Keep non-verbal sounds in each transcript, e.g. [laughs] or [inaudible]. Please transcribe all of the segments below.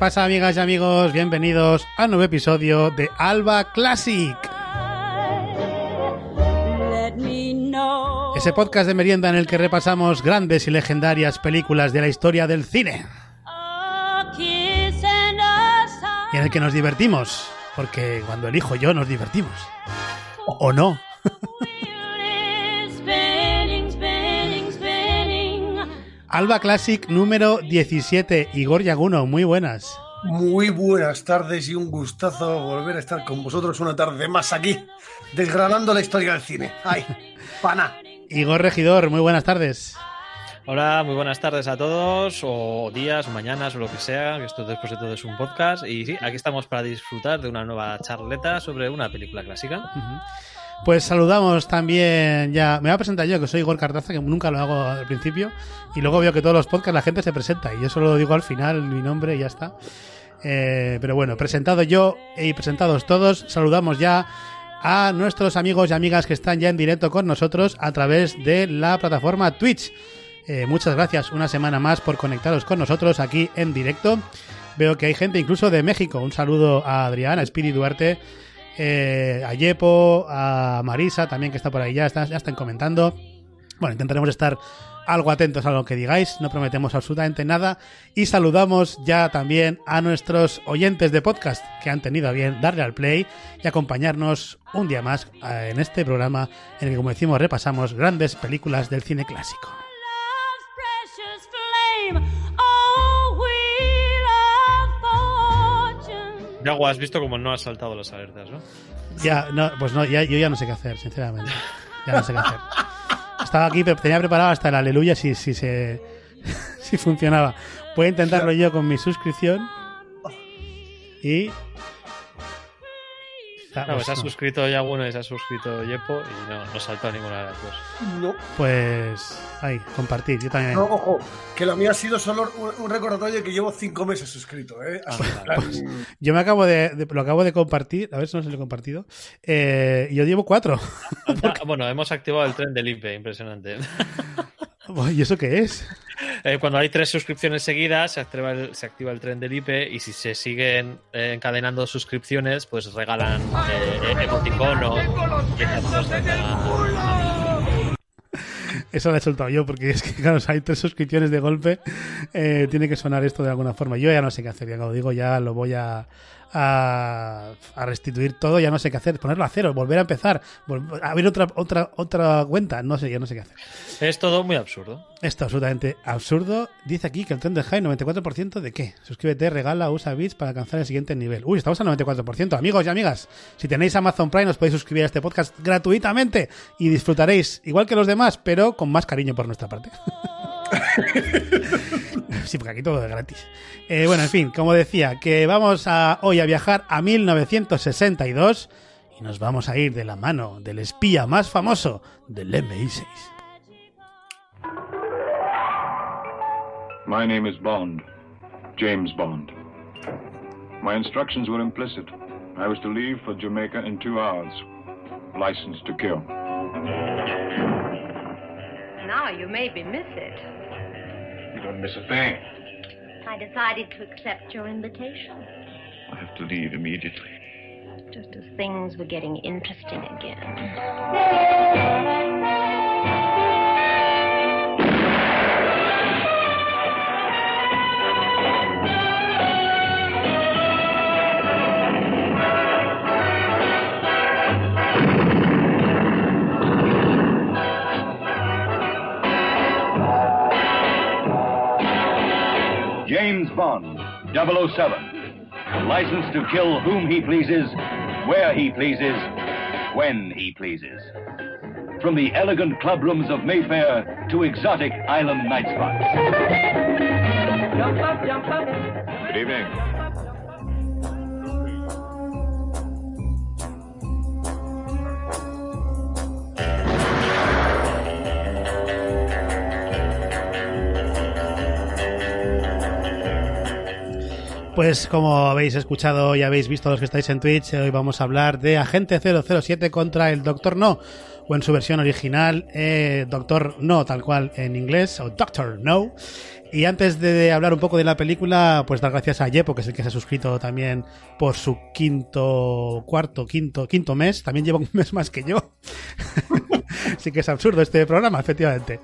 ¿Qué pasa, amigas y amigos? Bienvenidos a un nuevo episodio de Alba Classic. Ese podcast de merienda en el que repasamos grandes y legendarias películas de la historia del cine. Y en el que nos divertimos, porque cuando elijo yo nos divertimos. ¿O no? Alba Classic número 17. Igor Yaguno, muy buenas. Muy buenas tardes y un gustazo volver a estar con vosotros una tarde más aquí, desgranando la historia del cine. ¡Ay, pana! Igor Regidor, muy buenas tardes. Hola, muy buenas tardes a todos, o días, o mañanas, o lo que sea, que esto después de todo es un podcast. Y sí, aquí estamos para disfrutar de una nueva charleta sobre una película clásica. Pues saludamos también ya. Me voy a presentar yo, que soy Igor Cartaza, que nunca lo hago al principio. Y luego veo que todos los podcasts la gente se presenta. Y yo solo lo digo al final, mi nombre y ya está. Eh, pero bueno, presentado yo y presentados todos, saludamos ya a nuestros amigos y amigas que están ya en directo con nosotros a través de la plataforma Twitch. Eh, muchas gracias una semana más por conectaros con nosotros aquí en directo. Veo que hay gente incluso de México. Un saludo a Adriana, a Spiri Duarte eh, a Yepo, a Marisa también que está por ahí ya, ya están comentando. Bueno, intentaremos estar algo atentos a lo que digáis, no prometemos absolutamente nada. Y saludamos ya también a nuestros oyentes de podcast que han tenido a bien darle al play y acompañarnos un día más eh, en este programa en el que, como decimos, repasamos grandes películas del cine clásico. Ya has visto como no has saltado las alertas, ¿no? Ya, no, pues no, ya, yo ya no sé qué hacer, sinceramente. Ya no sé qué hacer. Estaba aquí, tenía preparado hasta el aleluya si, si se [laughs] si funcionaba. Voy a intentarlo yo con mi suscripción. Y no, pues ha suscrito ya uno y se ha suscrito Yepo y no, no saltó ninguna de las dos. No. Pues ahí, compartir, yo también. No, ojo, que lo mío ha sido solo un, recordatorio que llevo cinco meses suscrito, ¿eh? Ah, pues, yo me acabo de, lo acabo de compartir, a ver si no se lo he compartido. Eh, y yo llevo cuatro. [laughs] Bueno, hemos activado el tren del IPE, impresionante. [laughs] ¿Y eso qué es? Eh, cuando hay tres suscripciones seguidas, se activa, el, tren del IP y si se siguen eh, encadenando suscripciones, pues regalan eh, emoticono Eso lo he soltado yo porque es que, claro, hay tres suscripciones de golpe, tiene que sonar esto de alguna forma. Yo ya no sé qué hacer, ya como digo, ya lo voy a, a, restituir todo, ya no sé qué hacer, ponerlo a cero, volver a empezar, abrir otra, otra, otra cuenta, no sé, ya no sé qué hacer. Es todo muy absurdo. Esto absolutamente absurdo. Dice aquí que el tren High 94% de qué? Suscríbete, regala, usa bits para alcanzar el siguiente nivel. Uy, estamos al 94%. Amigos y amigas, si tenéis Amazon Prime os podéis suscribir a este podcast gratuitamente y disfrutaréis igual que los demás, pero con más cariño por nuestra parte. [laughs] [laughs] sí, porque aquí todo es gratis. Eh, bueno, en fin, como decía, que vamos a, hoy a viajar a 1962 y nos vamos a ir de la mano del espía más famoso del MI6. My name is Bond, James Bond. My instructions were implicit. I was to leave for Jamaica in two hours. License to kill. Now you maybe miss it. You don't miss a thing. I decided to accept your invitation. I have to leave immediately. Just as things were getting interesting again. James Bond, 007. Licensed to kill whom he pleases, where he pleases, when he pleases. From the elegant clubrooms of Mayfair to exotic island night spots. Jump up, jump up. Good evening. Pues como habéis escuchado y habéis visto los que estáis en Twitch, hoy vamos a hablar de Agente 007 contra el Doctor No, o en su versión original, eh, Doctor No, tal cual en inglés, o Doctor No. Y antes de hablar un poco de la película, pues dar gracias a Yepo, que es el que se ha suscrito también por su quinto, cuarto, quinto, quinto mes. También lleva un mes más que yo. [laughs] [laughs] sí que es absurdo este programa, efectivamente.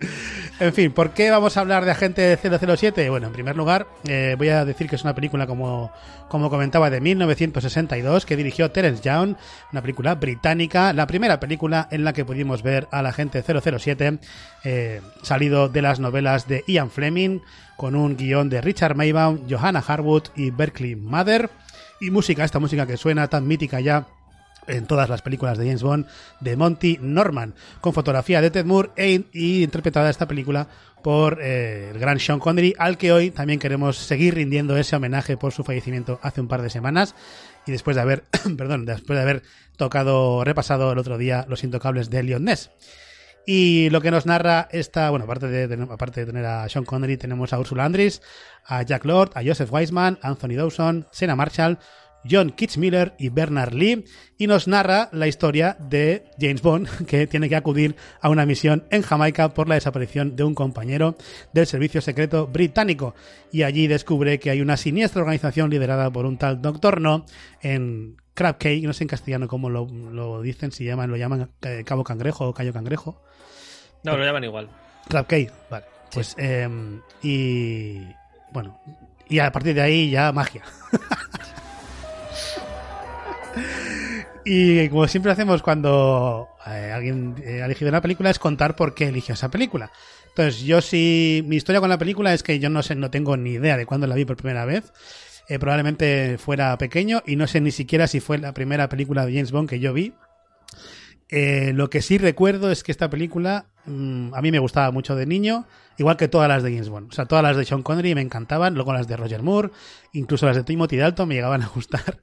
En fin, ¿por qué vamos a hablar de Agente 007? Bueno, en primer lugar, eh, voy a decir que es una película, como, como comentaba, de 1962, que dirigió Terence Young, una película británica, la primera película en la que pudimos ver al Agente 007, eh, salido de las novelas de Ian Fleming, con un guion de Richard Maybaum, Johanna Harwood y Berkeley Mather. Y música, esta música que suena tan mítica ya en todas las películas de James Bond de Monty Norman, con fotografía de Ted Moore e, y interpretada esta película por eh, el gran Sean Connery, al que hoy también queremos seguir rindiendo ese homenaje por su fallecimiento hace un par de semanas y después de haber, [coughs] perdón, después de haber tocado, repasado el otro día Los Intocables de Leon Ness. Y lo que nos narra esta, bueno, aparte de, de tener a Sean Connery, tenemos a Ursula Andress, a Jack Lord, a Joseph Weisman, Anthony Dawson, Sena Marshall, John Kitzmiller y Bernard Lee, y nos narra la historia de James Bond, [laughs] que tiene que acudir a una misión en Jamaica por la desaparición de un compañero del servicio secreto británico, y allí descubre que hay una siniestra organización liderada por un tal Doctor No en Crab Cay, no sé en castellano cómo lo, lo dicen, si llaman, lo llaman eh, Cabo Cangrejo o Cayo Cangrejo. No, lo llaman igual. Crab Cay, vale. Pues, eh, y bueno, y a partir de ahí ya magia. [laughs] Y como siempre hacemos cuando eh, alguien eh, ha elegido una película es contar por qué eligió esa película. Entonces, yo sí, mi historia con la película es que yo no sé, no tengo ni idea de cuándo la vi por primera vez. Eh, probablemente fuera pequeño y no sé ni siquiera si fue la primera película de James Bond que yo vi. Lo que sí recuerdo es que esta película mm, a mí me gustaba mucho de niño, igual que todas las de James Bond. O sea, todas las de Sean Connery me encantaban, luego las de Roger Moore, incluso las de Timothy Dalton me llegaban a gustar.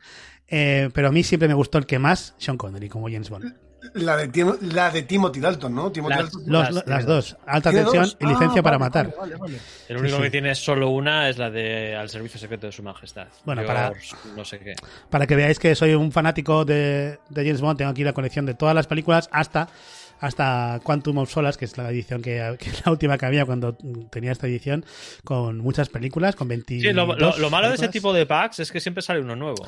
Eh, pero a mí siempre me gustó el que más, Sean Connery, como James Bond. La de, Tim- la de Timothy Dalton, ¿no? Timothy Las- Dalton. Los- Las- las dos, alta ¿Tiene tensión dos? y licencia Ah, para vale, matar. vale, vale, vale. El único sí. que tiene solo una es la de Al Servicio Secreto de Su Majestad. Bueno, Yo para- No sé qué. Para que veáis que soy un fanático de, de James Bond, tengo aquí la colección de todas las películas hasta hasta Quantum of Solace, que es la edición que, que es la última que había cuando tenía esta edición, con muchas películas, con 20 Sí, lo, lo- lo malo de ese tipo de packs es que siempre sale uno nuevo.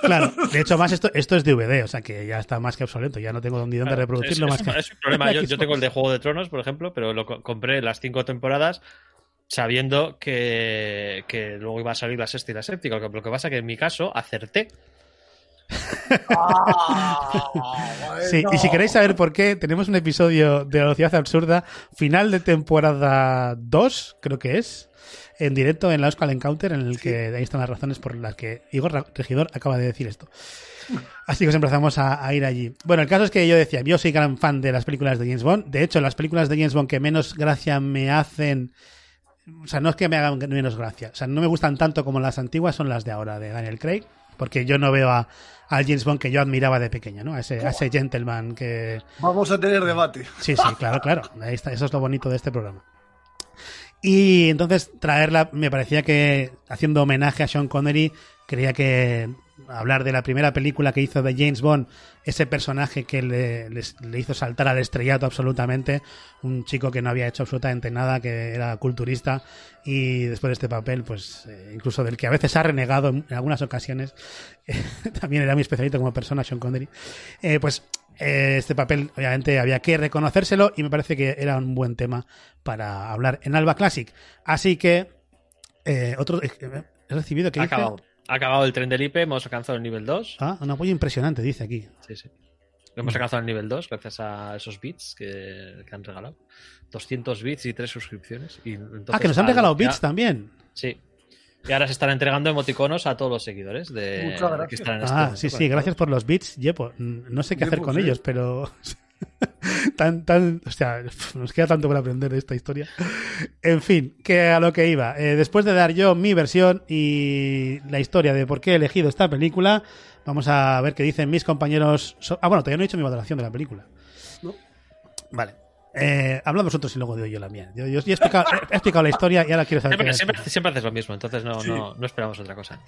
Claro, de hecho, más esto, esto es DVD, o sea que ya está más que obsoleto, ya no tengo ni dónde Claro, reproducirlo es, más es que. un- es un problema. [laughs] Yo, yo tengo el de Juego de Tronos, por ejemplo, pero lo co- compré las cinco temporadas sabiendo que, que luego iba a salir la sexta y la séptima. Lo que, lo que pasa que en mi caso acerté. [laughs] Sí, y si queréis saber por qué, tenemos un episodio de Velocidad Absurda, final de temporada 2, creo que es, en directo en la Euskal Encounter, en el que ahí están las razones por las que Igor Regidor acaba de decir esto. Así que os empezamos a, a ir allí. Bueno, el caso es que yo decía, yo soy gran fan de las películas de James Bond. De hecho, las películas de James Bond que menos gracia me hacen. O sea, no es que me hagan menos gracia. O sea, no me gustan tanto como las antiguas, son las de ahora, de Daniel Craig. Porque yo no veo a, al James Bond que yo admiraba de pequeño, ¿no? A ese, a ese gentleman que. Vamos a tener debate. Sí, sí, claro, claro. Ahí está, eso es lo bonito de este programa. Y entonces traerla, me parecía que haciendo homenaje a Sean Connery, creía que hablar de la primera película que hizo de James Bond, ese personaje que le, hizo saltar al estrellato absolutamente, un chico que no había hecho absolutamente nada, que era culturista y después de este papel, pues eh, incluso del que a veces ha renegado en, en algunas ocasiones, [laughs] también era mi especialista como persona, Sean Connery, eh, pues eh, este papel obviamente había que reconocérselo y me parece que era un buen tema para hablar en Alba Classic. Así que, eh, otro... He recibido que Ha dice... acabado. Ha acabado el tren del IP, hemos alcanzado el nivel 2. Ah, un apoyo impresionante, dice aquí. Sí, sí. Hemos alcanzado el nivel 2 gracias a esos bits que, que han regalado. 200 bits y 3 suscripciones. Y entonces ah, que nos han al- regalado ya- bits también. Sí. Y ahora se están entregando emoticonos a todos los seguidores de Muchas gracias. que están en Ah, este sí, sí, gracias por los bits, Yepo. No sé qué hacer con sí. ellos, pero... [laughs] tan, tan... O sea, [laughs] nos queda tanto por aprender de esta historia. En fin, que a lo que iba. Eh, después de dar yo mi versión y la historia de por qué he elegido esta película, vamos a ver qué dicen mis compañeros... so- Ah, bueno, todavía no he hecho mi valoración de la película. No. Vale. Eh, hablamos nosotros y luego digo yo la mía. Yo, yo- yo he, explicado, he explicado la historia y ahora quiero saber. Siempre, qué- siempre- siempre haces lo mismo, entonces no, Sí. no, no esperamos otra cosa.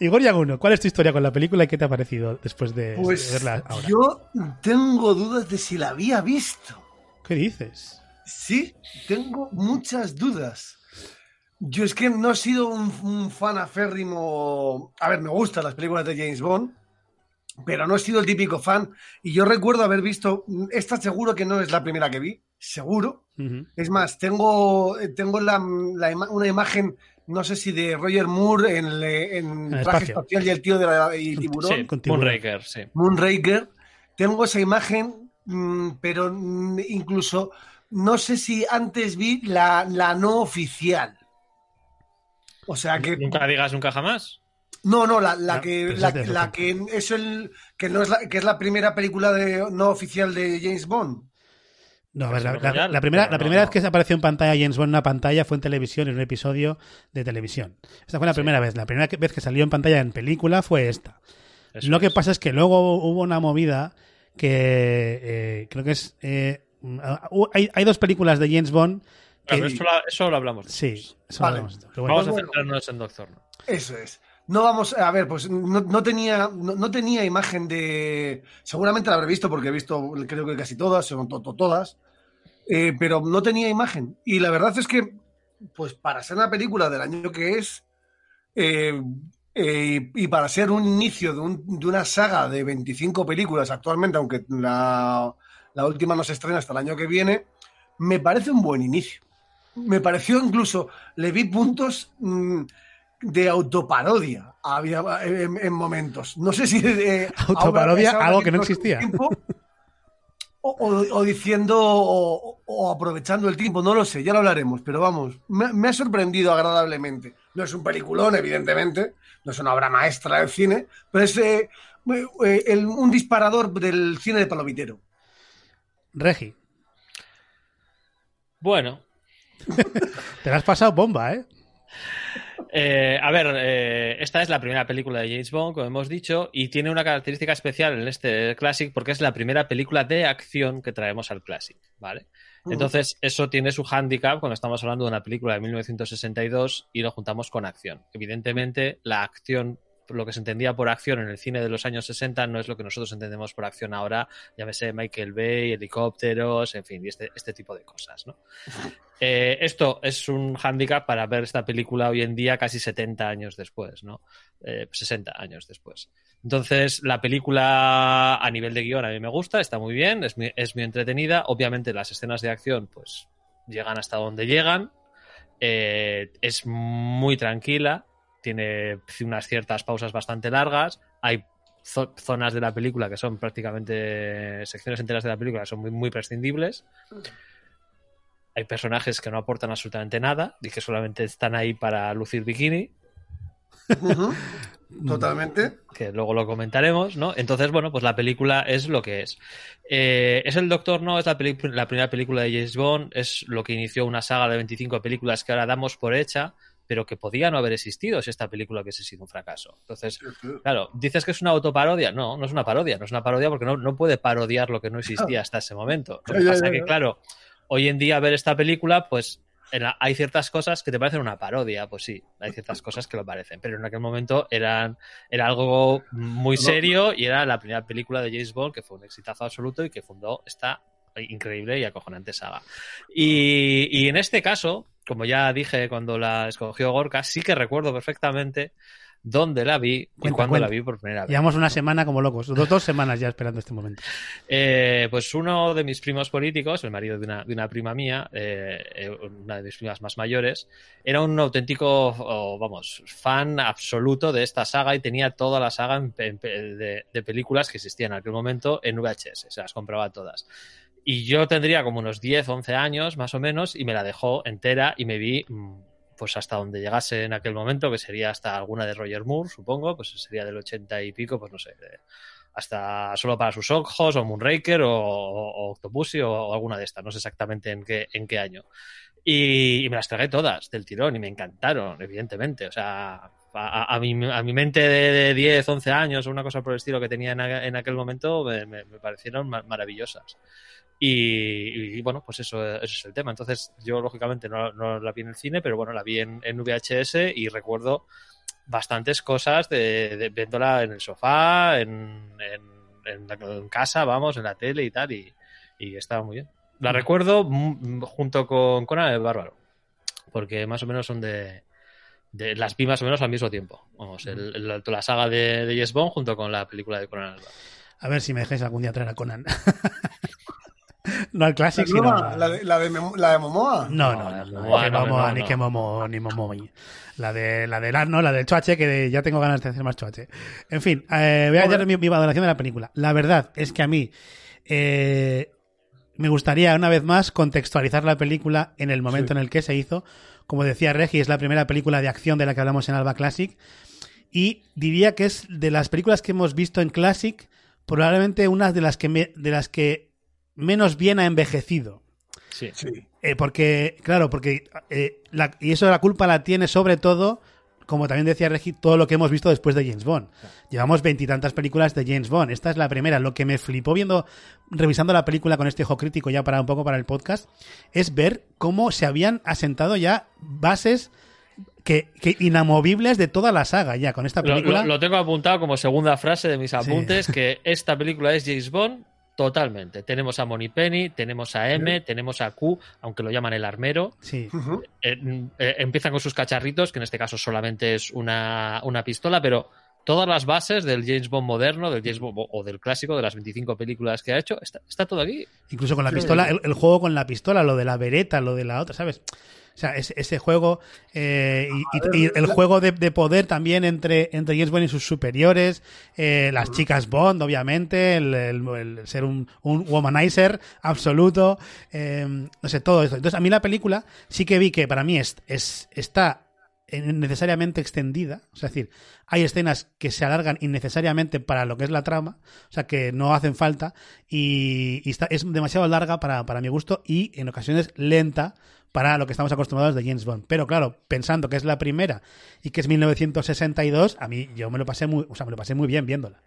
Igor Yaguno, ¿cuál es tu historia con la película y qué te ha parecido después de, de Pues verla ahora? yo tengo dudas de si la había visto. ¿Qué dices? Sí, tengo muchas dudas. Yo es que no he sido un, un fan aférrimo. A ver, me gustan las películas de James Bond, pero no he sido el típico fan. Y yo recuerdo haber visto. Esta seguro que no es la primera que vi, seguro. Es más, tengo, tengo la, una imagen, no sé si de Roger Moore en, el- en el traje espacio. espacial y el tío de la y tiburón. Sí, con tiburón. Moonraker, sí. Moonraker. Tengo esa imagen, mm, pero mm, incluso no sé si antes vi la, la no oficial. O sea que. Nunca digas nunca jamás. No, no, la, la Ah, que, la, la que es el que no es la que es la primera película de no oficial de James Bond. No, a ver, la, primera, la primera no. vez que se apareció en pantalla James Bond en una pantalla fue en televisión, en un episodio de televisión. Esta fue la primera vez. La primera vez que salió en pantalla en película fue esta. Eso Lo que pasa es que luego hubo una movida que eh, creo que es... eh, hu- hay, hay dos películas de James Bond que... Claro, eso, lo, eso lo hablamos. sí, eso Vale. hablamos. Bueno, Vamos a bueno. centrarnos en Doctor No. Eso es. No vamos, a ver, pues no, no tenía, no, no tenía imagen de. Seguramente la habré visto porque he visto, creo que casi todas, son to- to- todas, eh, pero no tenía imagen. Y la verdad es que, pues para ser una película del año que es, eh, eh, y para ser un inicio de, un- de una saga de 25 películas actualmente, aunque la, la última no se estrena hasta el año que viene, me parece un buen inicio. Me pareció incluso, le vi puntos mm, de autoparodia había en, en momentos. No sé si eh, [laughs] Autoparodia, ahora- algo que no existía. tiempo, o, o- o diciendo o, o aprovechando el tiempo, no lo sé, ya lo hablaremos, pero vamos, me, me ha sorprendido agradablemente. No es un peliculón, evidentemente, no es una obra maestra del cine, pero es eh, eh, el- un disparador del cine de palomitero. Regi, Bueno, [laughs] te la has pasado bomba, ¿eh? Eh, a ver, eh, esta es la primera película de James Bond, como hemos dicho, y tiene una característica especial en este Classic porque es la primera película de acción que traemos al Classic, ¿vale? Entonces, eso tiene su hándicap cuando estamos hablando de una película de 1962 y lo juntamos con acción. Evidentemente, la acción, lo que se entendía por acción en el cine de los años 60 no es lo que nosotros entendemos por acción ahora, llámese Michael Bay, helicópteros, en fin, y este, este tipo de cosas, ¿no? [laughs] Eh, esto es un hándicap para ver esta película hoy en día casi 70 años después, ¿no? Eh, 60 años después. Entonces, la película a nivel de guion a mí me gusta, está muy bien, es muy, es muy entretenida. Obviamente las escenas de acción pues llegan hasta donde llegan. Eh, es muy tranquila, tiene unas ciertas pausas bastante largas. Hay zo- zonas de la película que son prácticamente secciones enteras de la película que son muy, muy prescindibles. Hay personajes que no aportan absolutamente nada y que solamente están ahí para lucir bikini, [laughs] Totalmente. que luego lo comentaremos, ¿no? Entonces, bueno, pues la película es lo que es. Eh, es el Doctor No, es la, la primera película de James Bond, es lo que inició una saga de 25 películas que ahora damos por hecha, pero que podía no haber existido si esta película hubiese sido un fracaso. Entonces, Claro, dices que es una autoparodia. No, no es una parodia. No es una parodia porque no, no puede parodiar lo que no existía hasta ese momento. Lo que pasa ya, que, claro, hoy en día ver esta película, pues la- hay ciertas cosas que te parecen una parodia. Pues sí, hay ciertas cosas que lo parecen. Pero en aquel momento eran, era algo muy serio y era la primera película de James Bond que fue un exitazo absoluto y que fundó esta increíble y acojonante saga. Y, y en este caso, como ya dije cuando la escogió Gorka, sí que recuerdo perfectamente dónde la vi y Cuenta, cuándo cuenta. la vi por primera vez. Llevamos una semana como locos, dos, dos semanas ya esperando este momento. Eh, pues uno de mis primos políticos, el marido de una, de una prima mía, eh, eh, una de mis primas más mayores, era un auténtico, oh, vamos, fan absoluto de esta saga y tenía toda la saga en en de películas que existían en aquel momento en VHS, se las compraba todas. Y yo tendría como unos 10, 11 años más o menos y me la dejó entera y me vi mm, pues hasta donde llegase en aquel momento, que sería hasta alguna de Roger Moore, supongo, pues sería del 80 y pico, pues no sé, hasta solo para sus ojos, o Moonraker, o, o, o Octopussy, o, o alguna de estas, no sé exactamente en qué, en qué año. Y, y me las tragué todas del tirón y me encantaron, evidentemente. O sea, a, a- mi, a mi mente de, de 10, 11 años o una cosa por el estilo que tenía en, a- en aquel momento me, me- me parecieron ma- maravillosas. Y, y, bueno, pues eso, eso, es el tema. Entonces, yo lógicamente no, no, la vi en el cine, pero bueno, la vi en, en VHS y recuerdo bastantes cosas de, de viéndola en el sofá, en, en, en, casa, vamos, en la tele y tal, y, y estaba muy bien. La recuerdo junto con Conan el Bárbaro, porque más o menos son de, de, las vi más o menos al mismo tiempo. Vamos, el, el, la saga de, de Yes Bond junto con la película de Conan. A ver si me dejáis algún día traer a Conan. [laughs] [laughs] no al clásico, sino la de, la, de, la de Momoa. No, no, no, no, no, no, Momoa, ni que Momo, ni Momo. La de la de no, la del Choache, que ya tengo ganas de hacer más Choache. En fin, eh, voy a dar mi, mi, valoración de la película. La verdad es que a mí eh, me gustaría una vez más contextualizar la película en el momento sí. en el que se hizo. Como decía Regi, es la primera película de acción de la que hablamos en Alba Classic. Y diría que es de las películas que hemos visto en Classic, probablemente una de las que, me, de las que menos bien ha envejecido. Sí. sí. Eh, porque, claro, porque. Eh, la, y eso la culpa la tiene sobre todo, como también decía Regi, todo lo que hemos visto después de James Bond. Llevamos veintitantas películas de James Bond. Esta es la primera. Lo que me flipó viendo, revisando la película con este ojo crítico ya para un poco para el podcast, es ver cómo se habían asentado ya bases que, que, inamovibles de toda la saga ya con esta película. Lo, lo, lo tengo apuntado como segunda frase de mis apuntes, sí. que esta película es James Bond totalmente. Tenemos a Moni Penny, tenemos a M, sí. tenemos a Q, aunque lo llaman el armero. Sí. Uh -huh. eh, eh, empiezan con sus cacharritos, que en este caso solamente es una, una pistola, pero todas las bases del James Bond moderno, del James Bond o del clásico, de las 25 películas que ha hecho, está, está todo aquí. Incluso con la pistola, el, el, juego con la pistola, lo de la vereta, lo de la otra, ¿sabes? O sea, ese, ese juego eh, y, el juego de, de, poder también entre, entre James Bond y sus superiores, eh, las chicas Bond, obviamente, el, el, el ser un, un, womanizer absoluto, eh, no sé, todo esto. Entonces, a mí la película sí que vi que para mí es, es está necesariamente extendida, es decir, hay escenas que se alargan innecesariamente para lo que es la trama, o sea, que no hacen falta y, y está, es demasiado larga para, para mi gusto y en ocasiones lenta para lo que estamos acostumbrados de James Bond. Pero claro, pensando que es la primera y que es 1962, a mí yo me lo pasé muy, o sea, me lo pasé muy bien viéndola.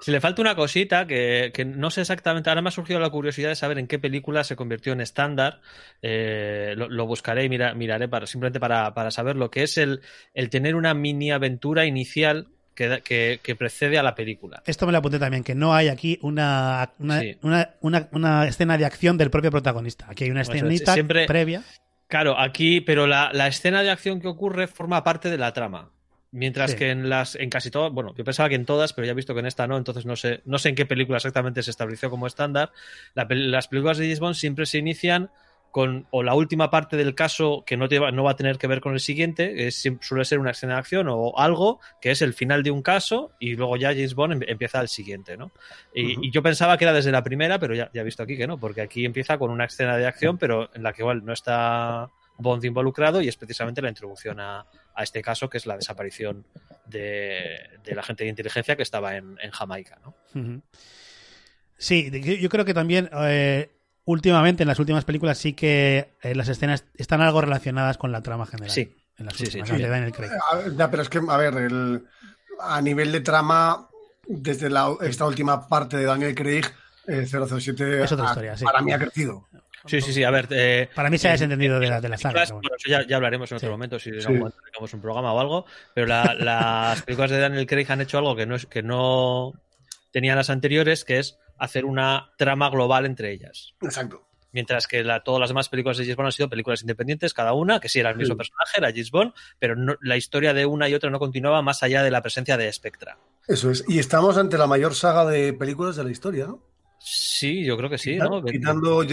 Si le falta una cosita que, que, no sé exactamente, ahora me ha surgido la curiosidad de saber en qué película se convirtió en estándar. Eh, lo, lo, buscaré y mira, miraré para, simplemente para, para saber lo que es el, el tener una mini aventura inicial que, que, que, precede a la película. Esto me lo apunté también, que no hay aquí una, una, sí. una, una, una, escena de acción del propio protagonista. Aquí hay una escenita siempre, previa. Claro, aquí, pero la, la, escena de acción que ocurre forma parte de la trama. Mientras sí. que en las en casi todas, bueno, yo pensaba que en todas, pero ya he visto que en esta no, entonces no sé, no sé en qué película exactamente se estableció como estándar. La, las películas de James Bond siempre se inician con o la última parte del caso que no, te va, no va a tener que ver con el siguiente, es, suele ser una escena de acción o algo que es el final de un caso y luego ya James Bond empieza el siguiente, ¿no? Y, uh -huh. y yo pensaba que era desde la primera, pero ya, ya, he visto aquí que no, porque aquí empieza con una escena de acción, pero en la que igual no está Bond involucrado y es precisamente la introducción a, a este caso, que es la desaparición de, del agente de inteligencia que estaba en, en Jamaica, ¿no? Uh -huh. Sí, yo creo que también eh, últimamente, en las últimas películas, sí que eh, las escenas están algo relacionadas con la trama general. Sí. En las sí, últimas, sí, sí. Daniel Craig. Ya, pero es que, a ver, el, a nivel de trama, desde la, esta última parte de Daniel Craig, eh, 007 es otra historia, a, sí. para mí ha crecido. Sí, sí, sí, a ver. Eh, para mí se ha desentendido de la, de la saga. Bueno. Bueno, ya, ya, hablaremos en otro sí. momento si sí. tenemos un programa o algo. Pero la, [laughs] las películas de Daniel Craig han hecho algo que no, que no tenían las anteriores, que es hacer una trama global entre ellas. Exacto. Mientras que la, todas las demás películas de James Bond han sido películas independientes, cada una, que sí era el mismo sí. personaje, era James Bond, pero no, la historia de una y otra no continuaba más allá de la presencia de Spectra. Eso es. Y estamos ante la mayor saga de películas de la historia, ¿no? Sí, yo creo que sí, ¿no? Quitando,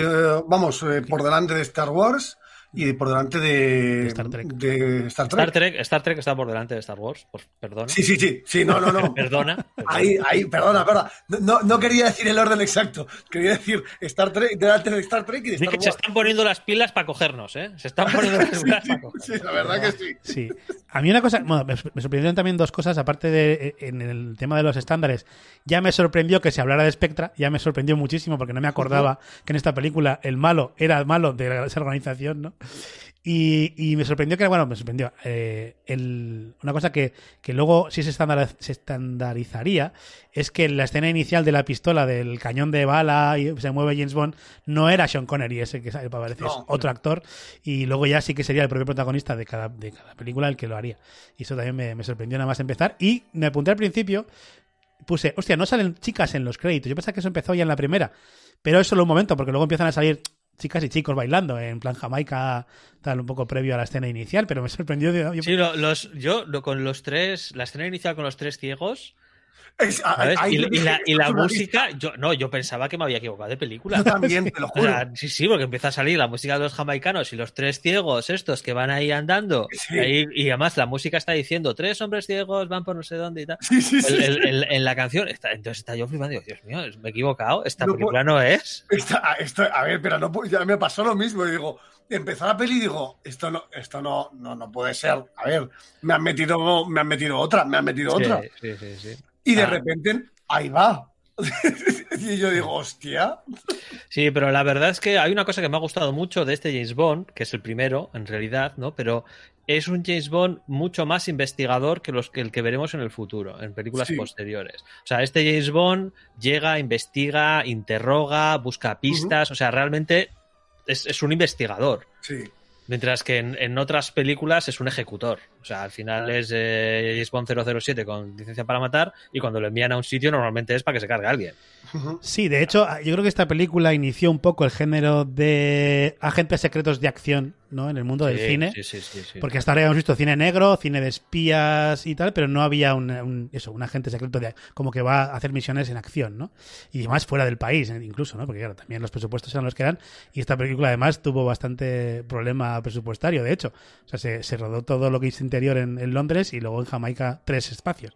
vamos, eh, por delante de Star Wars y por delante de Star Trek. De Star Trek. Star Trek. Star Trek está por delante de Star Wars, por, perdona. Sí, sí, sí, sí, no, no, no. [laughs] perdona. Ahí, ahí, perdona, perdona. No, no quería decir el orden exacto. Quería decir Star Trek, delante de Star Trek y de Star que Wars. Se están poniendo las pilas para cogernos, ¿eh? Se están poniendo las [laughs] pilas sí, para cogernos. Sí, la verdad que sí. Sí. A mí una cosa, bueno, me sorprendieron también dos cosas, aparte de eh, en el tema de los estándares. Ya me sorprendió que se hablara de Spectra, ya me sorprendió muchísimo porque no me acordaba que en esta película el malo era el malo de esa organización, ¿no? Y, y me sorprendió que, bueno, me sorprendió. eh, el- una cosa que, que luego sí se, estandar- se estandarizaría es que la escena inicial de la pistola, del cañón de bala y se mueve James Bond, no era Sean Connery, ese que sale, parece, es otro actor. Y luego ya sí que sería el propio protagonista de cada, de cada película el que lo haría. Y eso también me, me sorprendió nada más empezar. Y me apunté al principio, puse, hostia, no salen chicas en los créditos. Yo pensaba que eso empezó ya en la primera. Pero es solo un momento, porque luego empiezan a salir chicas y chicos bailando en plan Jamaica, tal, un poco previo a la escena inicial, pero me sorprendió. yo- Sí, lo- los, yo con los tres, la escena inicial con los tres ciegos, Y, la, y música, yo no, yo pensaba que me había equivocado de película. Yo también, te lo [laughs] O juro. sea, sí, sí, porque empieza a salir la música de los jamaicanos y los tres ciegos estos que van ahí andando. Sí. ahí- y además la música está diciendo, tres hombres ciegos van por no sé dónde y tal. Sí, sí, sí. El- el- el- en la canción, está, entonces está yo flipando, digo, Dios mío, me he equivocado, esta No película no es. Esta- a- ver, pero no ya me pasó lo mismo. Digo, empezó la peli y digo, esto no, esto no, no, no puede ser. A ver, me han metido, me han metido otra, me han metido otra. sí, sí, sí. Y de Ah. repente, ahí va. [laughs] y yo digo, hostia. Sí, pero la verdad es que hay una cosa que me ha gustado mucho de este James Bond, que es el primero, en realidad, ¿no? Pero es un James Bond mucho más investigador que, los, que el que veremos en el futuro, en películas Sí. posteriores. O sea, este James Bond llega, investiga, interroga, busca pistas, o sea, realmente es, es un investigador. Sí. Mientras que en, en otras películas es un ejecutor. O sea, al final es eh, Bond 007 con licencia para matar y cuando lo envían a un sitio normalmente es para que se cargue a alguien. Sí, de hecho, yo creo que esta película inició un poco el género de agentes secretos de acción, ¿no? En el mundo del Sí, cine. Sí, sí, sí, sí. Porque hasta ahora habíamos visto cine negro, cine de espías y tal, pero no había un, un- eso, un agente secreto de, como que va a hacer misiones en acción, ¿no? Y además fuera del país, eh, incluso, ¿no? Porque claro, también los presupuestos eran los que eran. Y esta película además tuvo bastante problema presupuestario, de hecho. O sea, se, se rodó todo lo que interior en, en Londres y luego en Jamaica tres espacios.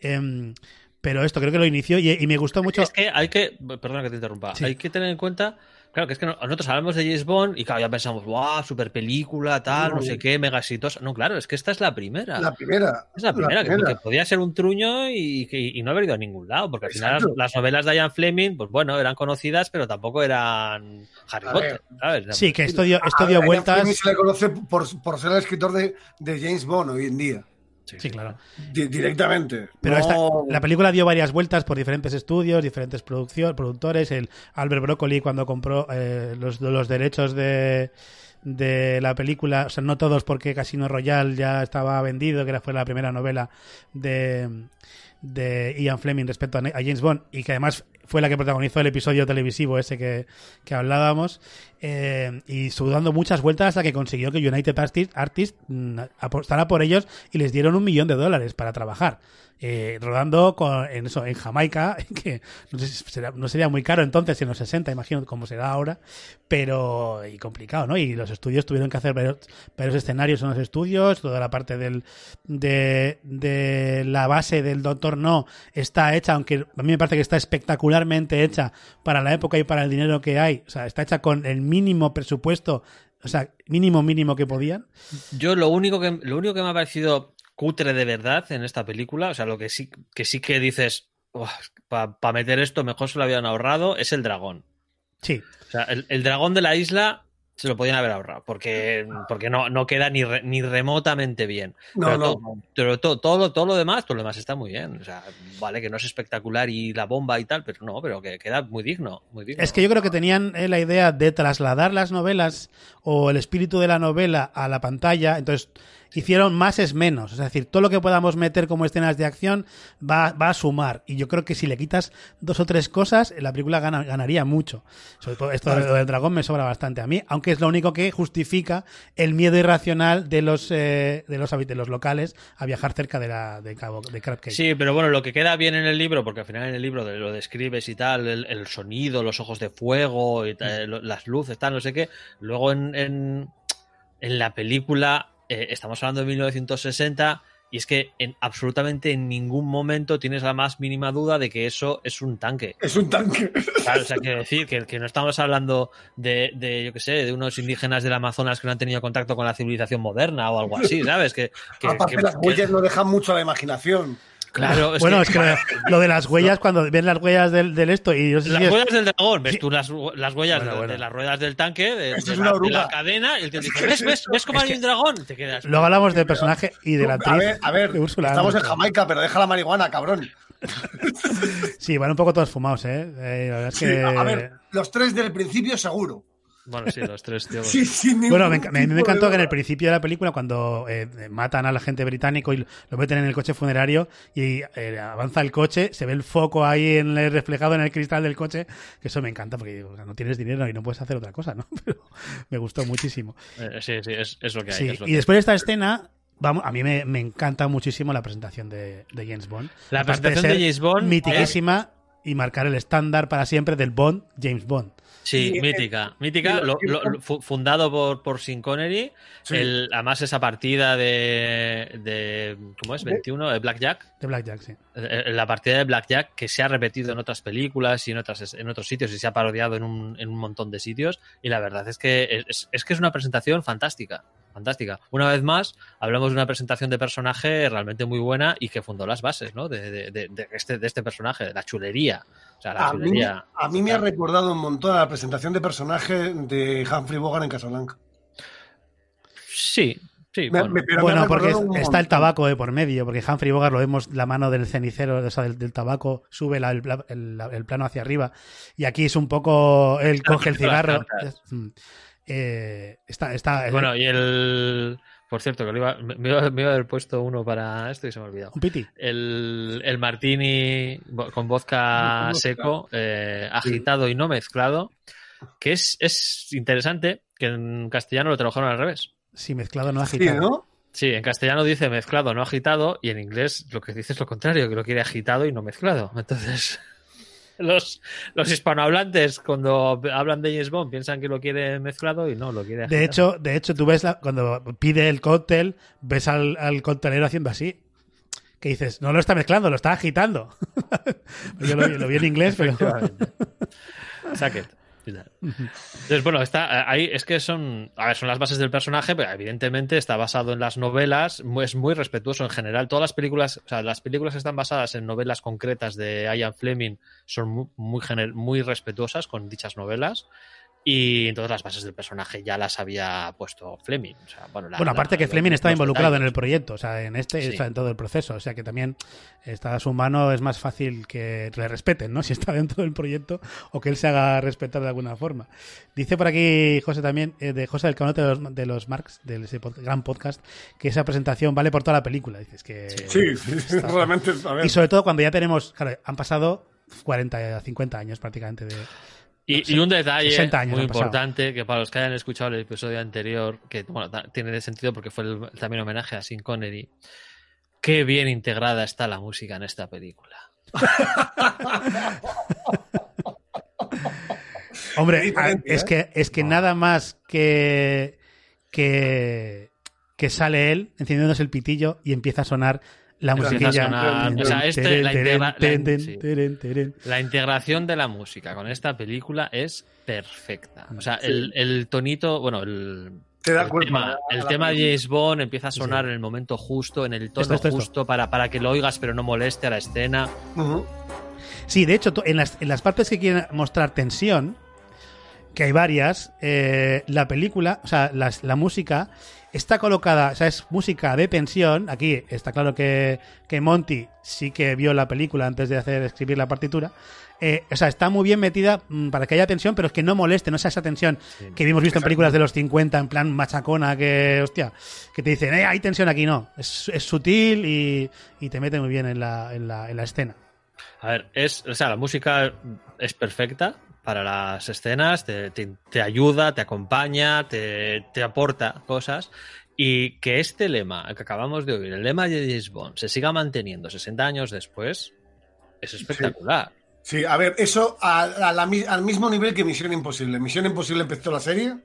Em, pero esto creo que lo inició y, y me gustó mucho. Es que hay que, perdona que te interrumpa, Sí. hay que tener en cuenta, claro, que es que no- nosotros hablamos de James Bond y claro, ya pensamos, wow, super película, tal, no, No. sé qué, mega exitosa. No, claro, es que esta es la primera. La primera. es la primera, que- Que, podía ser un truño y, que- y no haber ido a ningún lado, porque al final las, novelas de Ian Fleming, pues bueno, eran conocidas, pero tampoco eran Harry A Potter, ¿sabes? Sí, que esto dio, esto A dio a Ian vueltas. Fleming se le conoce por, por ser el escritor de, de James Bond hoy en día. Sí, claro. Di- directamente. Pero No- esta- la película dio varias vueltas por diferentes estudios, diferentes productores. El Albert Broccoli cuando compró eh, los, los derechos de, de la película, o sea, no todos porque Casino Royale ya estaba vendido, que era, fue la primera novela de, de Ian Fleming respecto a James Bond y que además fue la que protagonizó el episodio televisivo ese que, que hablábamos eh, y estuvo dando muchas vueltas hasta que consiguió que United Artists Artist, mm, apostara por ellos y les dieron un millón de dólares para trabajar. Eh, rodando con, en eso en Jamaica, [laughs] que no, sería muy caro entonces en los 60, imagino como será ahora, pero y complicado, ¿no? Y los estudios tuvieron que hacer varios, escenarios en los estudios, toda la parte del, de, de la base del Doctor No está hecha, aunque a mí me parece que está espectacularmente hecha para la época y para el dinero que hay, o sea, está hecha con el mínimo presupuesto, o sea, mínimo mínimo que podían. Yo lo único que lo único que me ha parecido cutre de verdad en esta película, o sea, lo que sí que sí que dices, para meter esto mejor se lo habían ahorrado, es el dragón. Sí, O sea, el, el dragón de la isla se lo podían haber ahorrado, porque, porque no, no queda ni, re- ni remotamente bien. No, pero no. todo, pero todo, todo, lo- todo lo demás, todo lo demás está muy bien. O sea, vale que no es espectacular y la bomba y tal, pero no, pero que queda muy digno, muy digno. Es que yo creo que tenían eh, la idea de trasladar las novelas o el espíritu de la novela a la pantalla, entonces hicieron más es menos, es decir, todo lo que podamos meter como escenas de acción va, va a sumar y yo creo que si le quitas dos o tres cosas, la película gana- ganaría mucho. Sobre todo esto de- del dragón me sobra bastante a mí, aunque es lo único que justifica el miedo irracional de los eh, de los de los locales a viajar cerca de la de Cabo de Crab. Sí, pero bueno, lo que queda bien en el libro, porque al final en el libro lo describes y tal, el, el sonido, los ojos de fuego, y tal, lo- las luces, tal, no sé qué. Luego en, en, en la película, eh, estamos hablando de 1960, y es que en absolutamente en ningún momento tienes la más mínima duda de que eso es un tanque. Es un tanque. [laughs] Claro, o sea, quiero decir que, que no estamos hablando de, de, yo qué sé, de unos indígenas del Amazonas que no han tenido contacto con la civilización moderna o algo así, [laughs] ¿sabes? Que, que- Aparte, que- las huellas no dejan mucho a la imaginación. Claro, es bueno, que- es que lo, lo de las [laughs] huellas, cuando ven las huellas del, del esto y sé si Las es- huellas del dragón, ves Sí. tú las, las huellas Bueno, de, bueno. de las ruedas del tanque, de, Esto de es la, de cadena, y el tío dice, ¿Qué ¿ves, es ves, ves cómo Es hay que- un dragón? Te quedas. Luego hablamos del personaje y de la A actriz. ver, a ver, estamos en. Jamaica, pero deja la marihuana, cabrón. [laughs] Sí, van un poco todos fumados, ¿eh? Eh, la verdad es Sí, que... a ver, los tres del principio seguro. Bueno, sí, los tres, [laughs] tío. Sí, ningún Bueno, me, me- me de encantó que en el principio de la película, cuando eh, matan al agente británico y lo meten en el coche funerario y eh, avanza el coche, se ve el foco ahí en el- reflejado en el cristal del coche, que eso me encanta porque digo, no tienes dinero y no puedes hacer otra cosa, ¿no? [laughs] Pero me gustó muchísimo. Eh, sí, sí, es, es lo que hay. Sí, es lo y que después de esta escena, vamos, a mí me, me encanta muchísimo la presentación de, de James Bond. La Aparte presentación de ser James Bond Mitiquísima y marcar el estándar para siempre del Bond, James Bond. Sí, Y, eh, mítica. Mítica, lo- lo- lo- fundado por, por Sean Connery. Sí. El, además, esa partida de, de. ¿Cómo es? 21, de Blackjack. De Blackjack, sí. Eh, La partida de Blackjack que se ha repetido en otras películas y en, otras, en otros sitios y se ha parodiado en un, en un montón de sitios. Y la verdad es que es, es que es una presentación fantástica. Fantástica. Una vez más, hablamos de una presentación de personaje realmente muy buena y que fundó las bases ¿no? de, de- de- de este, de este personaje, de la chulería. O sea, la A mí, chulería. a mí me ha recordado un montón a la presentación de personaje de Humphrey Bogart en Casablanca. Sí, sí. Me- bueno. me- pero me ha bueno, porque está el tabaco de por medio, porque Humphrey Bogart lo vemos la mano del cenicero, o sea, del, del tabaco, sube la- el, pla- el- el plano hacia arriba, y aquí es un poco, él coge el cigarro. es- mm, eh, está, está, Bueno, y el. Por cierto, que lo iba- me, me iba, me iba a haber puesto uno para esto y se me ha olvidado. un piti. El, el martini vo- con vodka seco, eh, agitado y no mezclado, que es, es interesante que en castellano lo trabajaron al revés. Sí, mezclado, no Sí, agitado. ¿no? Sí, en castellano dice mezclado, no agitado, y en inglés lo que dice es lo contrario, que lo quiere agitado y no mezclado. Entonces, los, los hispanohablantes cuando hablan de James Bond piensan que lo quiere mezclado y no, lo quiere agitado. De hecho, de hecho, tú ves la- cuando pide el cóctel, ves al, al coctelero haciendo así. Que dices, no lo está mezclando, lo está agitando. [laughs] Yo lo, vi- lo vi en inglés, pero. Efectivamente. Entonces, bueno, está ahí, es que son, a ver, son las bases del personaje, pero evidentemente está basado en las novelas, es muy respetuoso en general. Todas las películas, o sea, las películas que están basadas en novelas concretas de Ian Fleming son muy, muy, muy respetuosas con dichas novelas. Y entonces las bases del personaje ya las había puesto Fleming. O sea, bueno, la- Bueno, aparte la- que Fleming estaba involucrado en el proyecto, o sea, en este, Sí. o sea, en todo el proceso, o sea que también está a su mano, es más fácil que le respeten, ¿no? [laughs] Si está dentro del proyecto o que él se haga respetar de alguna forma. Dice por aquí José también, eh, de José del Canote de los, de los Marx, de ese pod- gran podcast, que esa presentación vale por toda la película. Dices que. Sí, [laughs] sí, realmente. A ver. Y sobre todo cuando ya tenemos, claro, han pasado 40 a 50 años prácticamente de. Y, y un detalle 60 años muy pasado. importante que para los que hayan escuchado el episodio anterior, que bueno, tiene sentido porque fue el- también homenaje a Sin Connery, qué bien integrada está la música en esta película. [laughs] Hombre, Es diferente, a- es ¿eh? que, es que nada más que, que, que sale él encendiéndose el pitillo y empieza a sonar la este, la integración de la música con esta película es perfecta. O sea, el, el tonito, bueno, el, Te da el tema, a la- el a la tema de. James Bond empieza a sonar en el momento justo, en el tono Esto, esto, esto. justo Para, para que lo oigas pero no moleste a la escena. Sí, de hecho, en las, en las partes que quieren mostrar tensión, que hay varias, eh, la película, o sea, las- la música está colocada, o sea, es música de tensión. Aquí está claro que, que Monty sí que vio la película antes de hacer escribir la partitura. Eh, o sea, está muy bien metida mm, para que haya tensión, pero es que no moleste, no sea esa tensión que hemos visto en películas de los 50, en plan machacona, que, hostia, que te dicen, eh, hay tensión aquí, no. Es, es sutil y, y te mete muy bien en la, en la, en la escena. A ver, es, o sea, la música es perfecta para las escenas, te, te- te ayuda, te acompaña, te, te aporta cosas. Y que este lema, que acabamos de oír, el lema de James Bond, se siga manteniendo 60 años después, es espectacular. Sí, a ver, eso a- a la al mismo nivel que Misión Imposible. Misión Imposible empezó la serie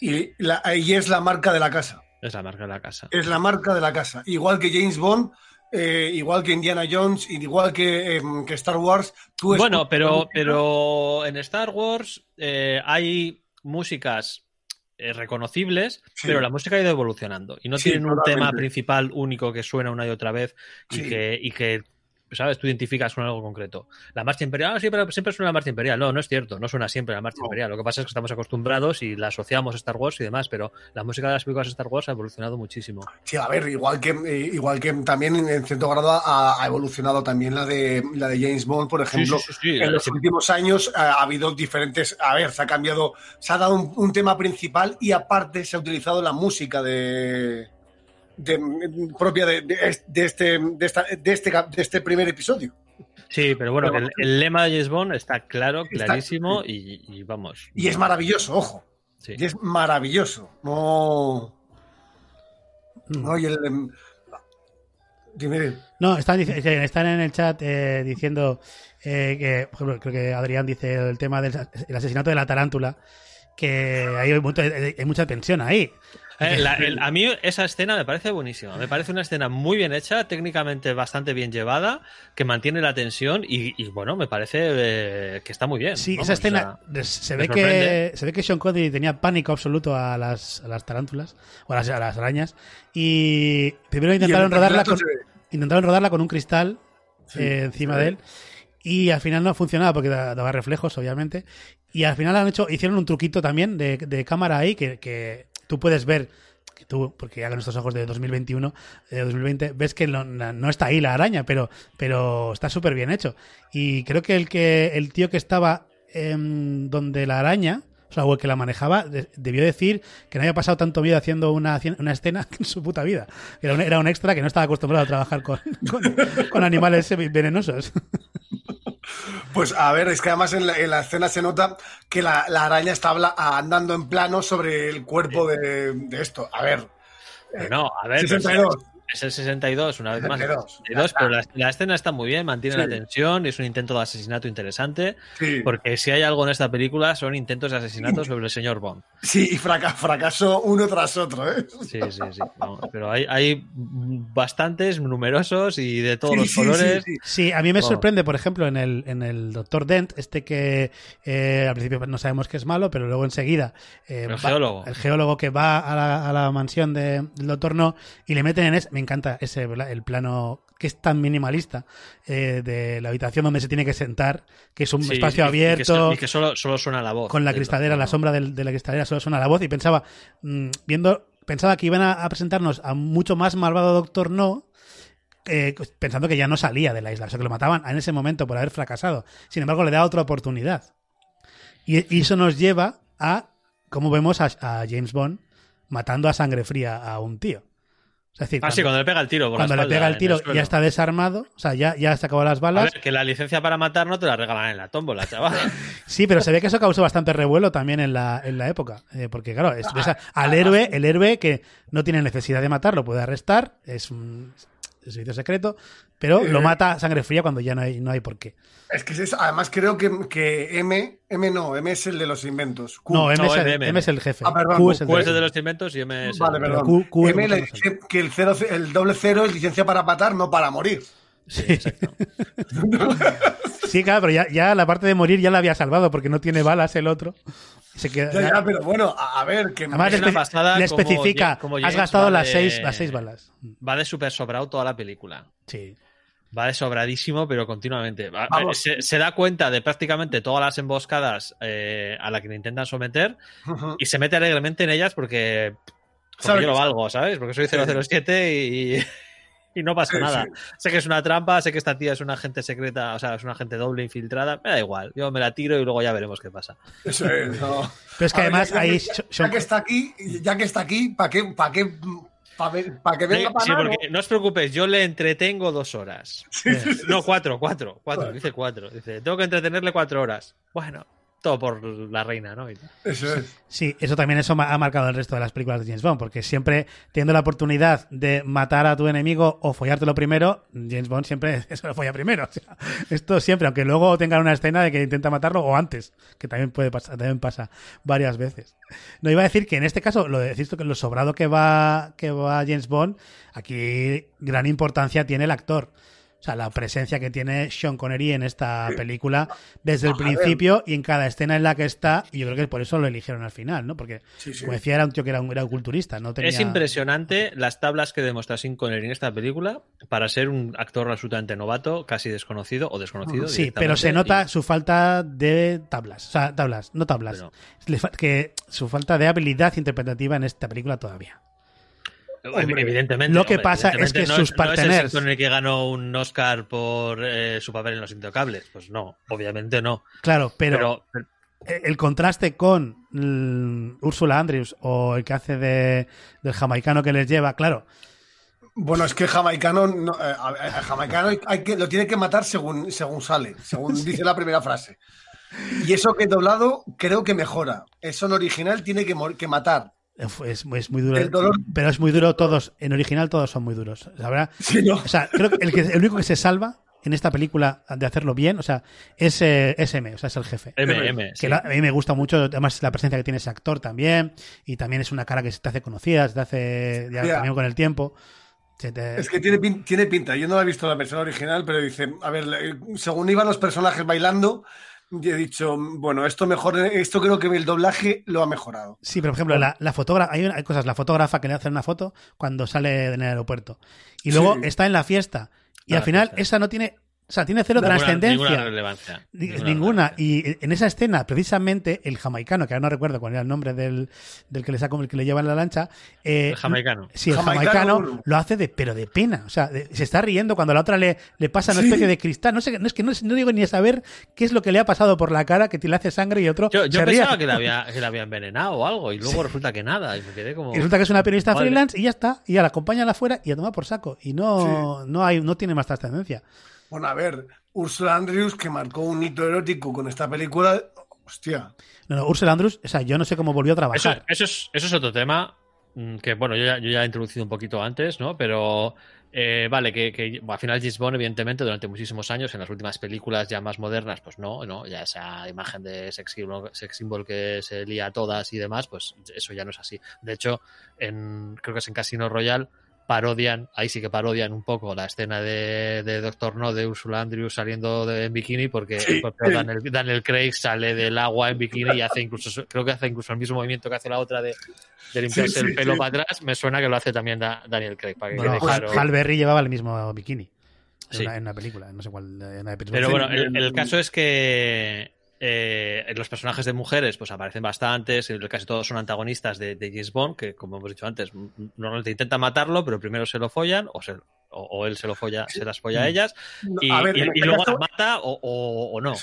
y, la- y es la marca de la casa. Es la marca de la casa. Es la marca de la casa. Igual que James Bond, eh, igual que Indiana Jones, igual que, em, que Star Wars. Tú Bueno, pero, pero en Star Wars eh, hay músicas eh, reconocibles, Sí. pero la música ha ido evolucionando y no Sí, tienen un totalmente. tema principal único que suena una y otra vez y Sí. que, y que ¿sabes? Tú identificas con algo concreto. La marcha imperial, ah, sí, pero siempre suena la marcha imperial. No, no es cierto, no suena siempre la marcha No. imperial. Lo que pasa es que estamos acostumbrados y la asociamos a Star Wars y demás, pero la música de las películas de Star Wars ha evolucionado muchísimo. Sí, a ver, igual que, eh, igual que también en cierto grado ha, ha evolucionado también la de, la de James Bond, por ejemplo. sí, sí, sí. En los últimos años eh, ha habido diferentes. A ver, se ha cambiado, se ha dado un, un tema principal y aparte se ha utilizado la música de. De- propia de, de es- de este, de, esta- de este, de este primer episodio. Sí, pero bueno, Pero- el, el lema de James Bond está claro, Está- clarísimo y, y vamos. Y es maravilloso, ojo. Sí. Y es maravilloso. No. Mm. No, y el. em, Dime. No, están, están en el chat eh, diciendo eh, que, por ejemplo, creo que Adrián dice el tema del el asesinato de la tarántula, que hay, un montón- hay mucha tensión ahí. Eh, la- el- a mí esa escena me parece buenísima. Me parece una escena muy bien hecha, técnicamente bastante bien llevada, que mantiene la tensión y, y, bueno, me parece eh, que está muy bien. Sí, Vamos, esa o escena sea, se ve que se ve que Sean Connery tenía pánico absoluto a las, a las tarántulas o a las, a las arañas y primero intentaron Y rodarla con, intentaron rodarla con un cristal Sí, eh, encima de él y al final no funcionaba porque da- daba reflejos obviamente y al final han hecho hicieron un truquito también de, cámara ahí que, que tú puedes ver que tú porque ya con estos ojos de 2021 de 2020 ves que no, no está ahí la araña pero pero está súper bien hecho y creo que el que el tío que estaba em, donde la araña o sea, el que la manejaba de- debió decir que no había pasado tanto miedo haciendo una, una escena [laughs] en su puta vida. Era un, era un extra que no estaba acostumbrado a trabajar con, [laughs] con animales venenosos. Pues a ver, es que además en la, en la escena se nota que la, la araña está habla- andando en plano sobre el cuerpo de, de esto. A ver, No, a ver, pero 62. Es el 62, una vez más. 62, 62, pero la, la escena está muy bien, mantiene Sí. la tensión, es un intento de asesinato interesante, Sí, porque si hay algo en esta película son intentos de asesinato sobre el señor Bond. sí y fraca- fracasó uno tras otro, ¿eh? Sí, sí, sí. pero hay, hay bastantes, numerosos y de todos Sí, los colores. sí, sí. Sí, a mí me Oh. sorprende, por ejemplo, en el, en el Doctor Dent, este que eh, al principio no sabemos que es malo, pero luego enseguida. eh, El va- geólogo. El geólogo que va a la, a la mansión de- del Doctor No y le meten en ese. Me encanta ese el plano que es tan minimalista eh, de la habitación donde se tiene que sentar, que es un Sí, espacio y- y que abierto. Y que, solo, solo suena la voz. con la cristalera, la sombra de la cristalera solo suena la voz y pensaba, mm, viendo, pensaba que iban a, a presentarnos a mucho más malvado Doctor No, eh, pensando que ya no salía de la isla, o sea que lo mataban en ese momento por haber fracasado. Sin embargo, le da otra oportunidad. Y, y eso nos lleva a cómo vemos a, a James Bond matando a sangre fría a un tío. Es decir, Ah, sí, cuando le pega el tiro. Por cuando la le pega el tiro ya está desarmado, o sea, ya, ya se acabó las A balas. ver, que la licencia para matar no te la regalan en la tómbola, chaval. [laughs] Sí, pero se ve que eso causó bastante revuelo también en la, en la época. Eh, porque, claro, es, ves a- al héroe, el héroe que no tiene necesidad de matar, lo puede arrestar, es un servicio secreto, pero lo Eh. mata a sangre fría cuando ya no hay, no hay por qué. Es que es eso. Además creo que, que M, M no, M es el de los inventos. Q. No, M, No, es, el, M, M es el jefe. Ah, perdón, Q es el, Q es jefe. de los inventos y M es. Vale, el- perdón. Q- Q es M le que dice que el, cero, el doble cero es licencia para matar, no para morir. Sí. [laughs] Sí, claro, pero ya, ya la parte de morir ya la había salvado porque no tiene balas el otro. Se queda, Ya, ya, pero bueno, a, a ver, que Además, Es una le especifica, como has gastado las, de- seis, las seis balas. Va de súper sobrado toda la película. Sí. Va de sobradísimo, pero continuamente. Va- Vamos. Se, se da cuenta de prácticamente todas las emboscadas eh, a las que le intentan someter y se mete alegremente en ellas porque, porque yo lo valgo, ¿sabes? Porque soy Sí. 007 y, y no pasa Sí, nada. sí. Sé que es una trampa, sé que esta tía es una agente secreta, o sea, es una agente doble infiltrada. Me da igual, yo me la tiro y luego ya veremos qué pasa. Eso es, no. Pero es que A ver, además ya, ya ahí... que- Sean- ya que está aquí, ya que está aquí, ¿para qué, para qué, para que venga para Sí, nada? porque no os preocupéis, yo le entretengo dos horas. Sí, sí, sí. No, cuatro, cuatro, cuatro, dice cuatro. Dice, tengo que entretenerle cuatro horas. Bueno, todo por la reina, ¿no? Eso es. Sí, eso también eso ha marcado el resto de las películas de James Bond, porque siempre teniendo la oportunidad de matar a tu enemigo o follártelo primero, James Bond siempre [laughs] eso lo folla primero. O sea, esto siempre, aunque luego tengan una escena de que intenta matarlo o antes, que también puede pasar, también pasa varias veces. No iba a decir que en este caso, lo decís tú que lo sobrado que va, que va James Bond, aquí gran importancia tiene el actor. O sea, la presencia que tiene Sean Connery en esta película desde el principio y en cada escena en la que está, y yo creo que por eso lo eligieron al final, ¿no? Porque, Sí, sí. como decía, era un tío que era un, era un culturista, no tenía... Es impresionante las tablas que demuestra Sean Connery en esta película para ser un actor absolutamente novato, casi desconocido o desconocido. Sí, pero se nota y- su falta de tablas. O sea, tablas, no tablas. Pero- que su falta de habilidad interpretativa en esta película todavía. Hombre, evidentemente. lo que hombre, pasa es que no sus no es el parteners- Sean Connery que ganó un Oscar por eh, su papel en Los Intocables. Pues no, obviamente no. Claro, pero, Pero, pero- el contraste con mm, Úrsula Andrews o el que hace de, del jamaicano que les lleva, claro, Bueno, es que el jamaicano, no, eh, el jamaicano hay- que, lo tiene que matar según, según sale, según [laughs] dice la primera frase. Y eso que doblado creo que mejora. Eso en original tiene que matar. Es, es- muy duro. El dolor- Pero es muy duro todos. En original todos son muy duros. La verdad, [laughs] Sí, ¿no? O sea, creo que el, que el único que se salva en esta película de hacerlo bien, o sea, es, eh, es M, o sea, es el jefe. MM, Que sí. la- a mí me gusta mucho, además la presencia que tiene ese actor también, y también es una cara que se te hace conocida, se te hace ya Ya. también con el tiempo. Te- Es que tiene, tiene pinta. Yo no la he visto la versión original, pero dice, a ver, según iban los personajes bailando, yo he dicho, bueno, esto mejor, esto creo que el doblaje lo ha mejorado. Sí, pero por ejemplo, la, la fotógrafa, hay, una- hay cosas, la fotógrafa que le hace una foto cuando sale en el aeropuerto. Y luego Sí. está en la fiesta. Y En al final fiesta. esa no tiene, o sea, tiene cero Ninguna- trascendencia. Ninguna relevancia. Ninguna. Y en esa escena, precisamente, el jamaicano, que ahora no recuerdo cuál era el nombre del, del que le saca, el que le lleva en la lancha. eh, El jamaicano. Sí, el Jamaicano. jamaicano lo hace de, pero de pena. O sea, de- se está riendo cuando la otra le, le pasa una especie de cristal. No sé, no es que no, no digo ni a saber qué es lo que le ha pasado por la cara, que te le hace sangre y otro Yo, yo se ríe. pensaba que la, había, que la había envenenado o algo y luego resulta que nada. Y me quedé como. Y resulta que es una periodista Vale. freelance y ya está. Y ya la acompañan afuera y a tomar por saco. Y no, no hay, no tiene más trascendencia. Bueno, a ver, Ursula Andrews, que marcó un hito erótico con esta película, hostia. No, no, Ursula Andrews, o sea, yo no sé cómo volvió a trabajar. eso, es, eso es otro tema mm, que, bueno, yo ya, yo ya he introducido un poquito antes, ¿no? Pero, eh, vale, que, que bueno, al final James Bond, evidentemente, durante muchísimos años, en las últimas películas ya más modernas, pues no, ¿no? Ya esa imagen de sex symbol, sex symbol que se lía a todas y demás, pues eso ya no es así. De hecho, en, creo que es en Casino Royale, parodian, ahí sí que parodian un poco la escena de, de Doctor No de Ursula Andrews saliendo de, en bikini porque Sí. Daniel, Daniel Craig sale del agua en bikini y hace incluso, creo que hace incluso el mismo movimiento que hace la otra de, de limpiarse Sí, sí, el pelo sí. para atrás, me suena que lo hace también Da- Daniel Craig, para que Bueno, quede Hal- claro. Hal Berry llevaba el mismo bikini. En, Sí. una, en una película, no sé cuál. En una película. Pero bueno, el, el caso es que eh, los personajes de mujeres pues aparecen bastantes, casi todos son antagonistas de, de James Bond, que como hemos dicho antes, m- normalmente intentan matarlo, pero primero se lo follan o, se- o, o él se lo folla, se las folla a ellas y, a ver, y- en y este luego caso- las mata o, o- o no.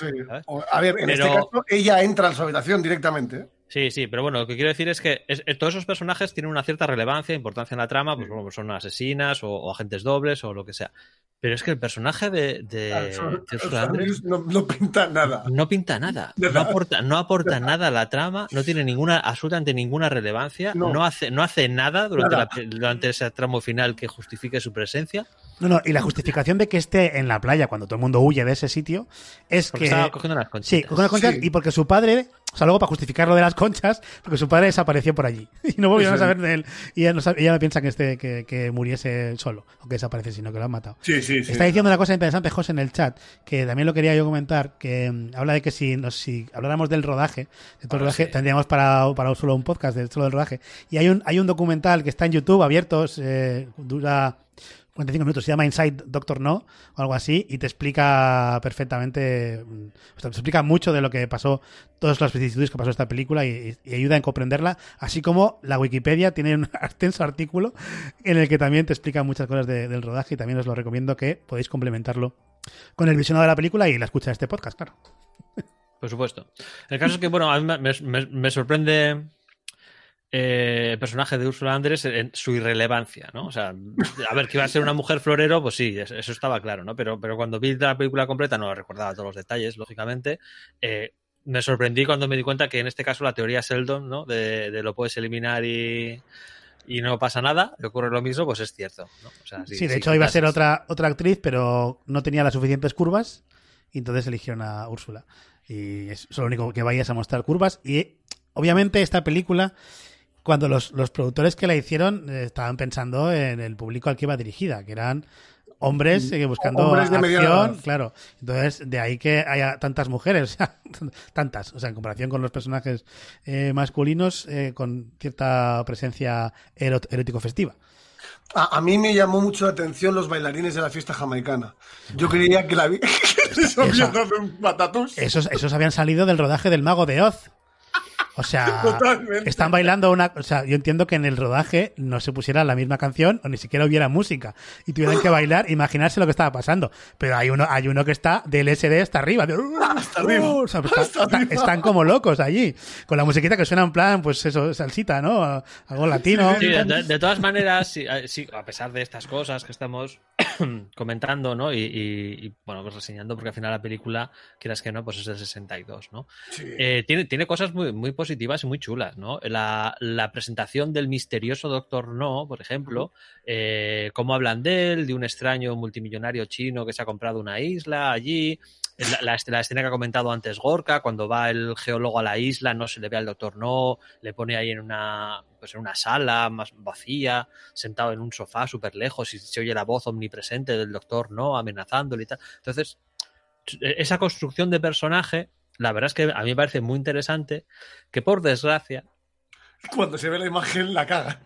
A ver, en Pero- este caso ella entra a su habitación directamente. ¿Eh? Sí, sí, pero bueno, lo que quiero decir es que es- es- todos esos personajes tienen una cierta relevancia, importancia en la trama, pues bueno, pues son asesinas o, o agentes dobles o lo que sea. Pero es que el personaje de, de, de Ursula Ursula Andrés Andrews no, no pinta nada. no pinta nada, [laughs] no aporta, no aporta nada a la trama, no tiene ninguna, absolutamente ninguna relevancia, no, No. hace, no hace nada durante, Nada. la- durante ese tramo final que justifique su presencia, No, no, y la justificación de que esté en la playa cuando todo el mundo huye de ese sitio es porque que. estaba cogiendo unas Sí, conchitas. con unas conchas Sí. y porque su padre, o sea, luego para justificar lo de las conchas, porque su padre desapareció por allí [laughs] y no volvieron a Sí. saber de él. Y ella no, sabe- ella no piensa que, este, que, que muriese solo o que desaparece, sino que lo han matado. Sí, sí, sí. Está diciendo una cosa interesante, José, en el chat, que también lo quería yo comentar, que mm, habla de que si, nos, si habláramos del rodaje, de todo el Ah, rodaje, sí. tendríamos para, para solo un podcast de solo del rodaje. Y hay un, hay un documental que está en YouTube abierto, eh, dura 45 minutos, se llama Inside Doctor No o algo así, y te explica perfectamente, mm, o sea, te explica mucho de lo que pasó, todas las vicisitudes que pasó esta película y, ayuda a comprenderla, así como la Wikipedia tiene un [laughs] extenso artículo en el que también te explica muchas cosas de- del rodaje y también os lo recomiendo que podéis complementarlo con el visionado de la película y la escucha de este podcast, claro. Por supuesto. El caso es que, bueno, a mí me sorprende eh, el personaje de Ursula Andrés en su irrelevancia, ¿no? O sea, a ver, que iba a ser una mujer florero, pues sí, es- eso estaba claro, ¿no? Pero, pero cuando vi la película completa, no recordaba todos los detalles, lógicamente, eh, me sorprendí cuando me di cuenta que en este caso la teoría Sheldon, ¿no? De, de lo puedes eliminar y, y no pasa nada, le ocurre lo mismo, pues es cierto, ¿no? O sea, Sí, si- de si hecho iba a ser otra, otra actriz, pero no tenía las suficientes curvas y entonces eligieron a Úrsula. Y es lo único que vayas a mostrar curvas. Y obviamente esta película, cuando los, los productores que la hicieron eh, estaban pensando en el público al que iba dirigida, que eran hombres eh, buscando Hombres de acción, claro. Entonces, de ahí que haya tantas mujeres, [laughs] tantas, o sea, en comparación con los personajes eh, masculinos, eh, con cierta presencia erótico-festiva. A, a mí me llamó mucho la atención los bailarines de la fiesta jamaicana. Yo creía que la vi. [laughs] Esos, esos habían salido del rodaje del Mago de Oz. O sea, [laughs] Totalmente. están bailando una. O sea, yo entiendo que en el rodaje no se pusiera la misma canción o ni siquiera hubiera música y tuvieran que bailar, [laughs] imaginarse lo que estaba pasando. Pero hay uno, hay uno que está del SD hasta arriba. de- arriba, O sea, está- hasta está- arriba. están como locos allí, con la musiquita que suena en plan, pues eso, salsita, ¿no? Algo latino. Sí, de, de todas maneras, sí, sí, a pesar de estas cosas que estamos [clears throat] comentando, ¿no? Y, y- y, bueno, pues reseñando, porque al final la película, quieras que no, pues es del 62, ¿no? Sí. Eh, tiene, tiene cosas muy, muy positivas y muy chulas, ¿no? La, la presentación del misterioso Doctor No, por ejemplo, eh, cómo hablan de él, de un extraño multimillonario chino que se ha comprado una isla allí. La, escena que ha comentado antes Gorka, cuando va el geólogo a la isla, no se le ve al Doctor No, le pone ahí en una, pues en una sala más vacía, sentado en un sofá súper lejos y se oye la voz omnipresente del Doctor No amenazándole y tal. Entonces, esa construcción de personaje, la verdad es que a mí me parece muy interesante, que por desgracia, Cuando se ve la imagen, la caga.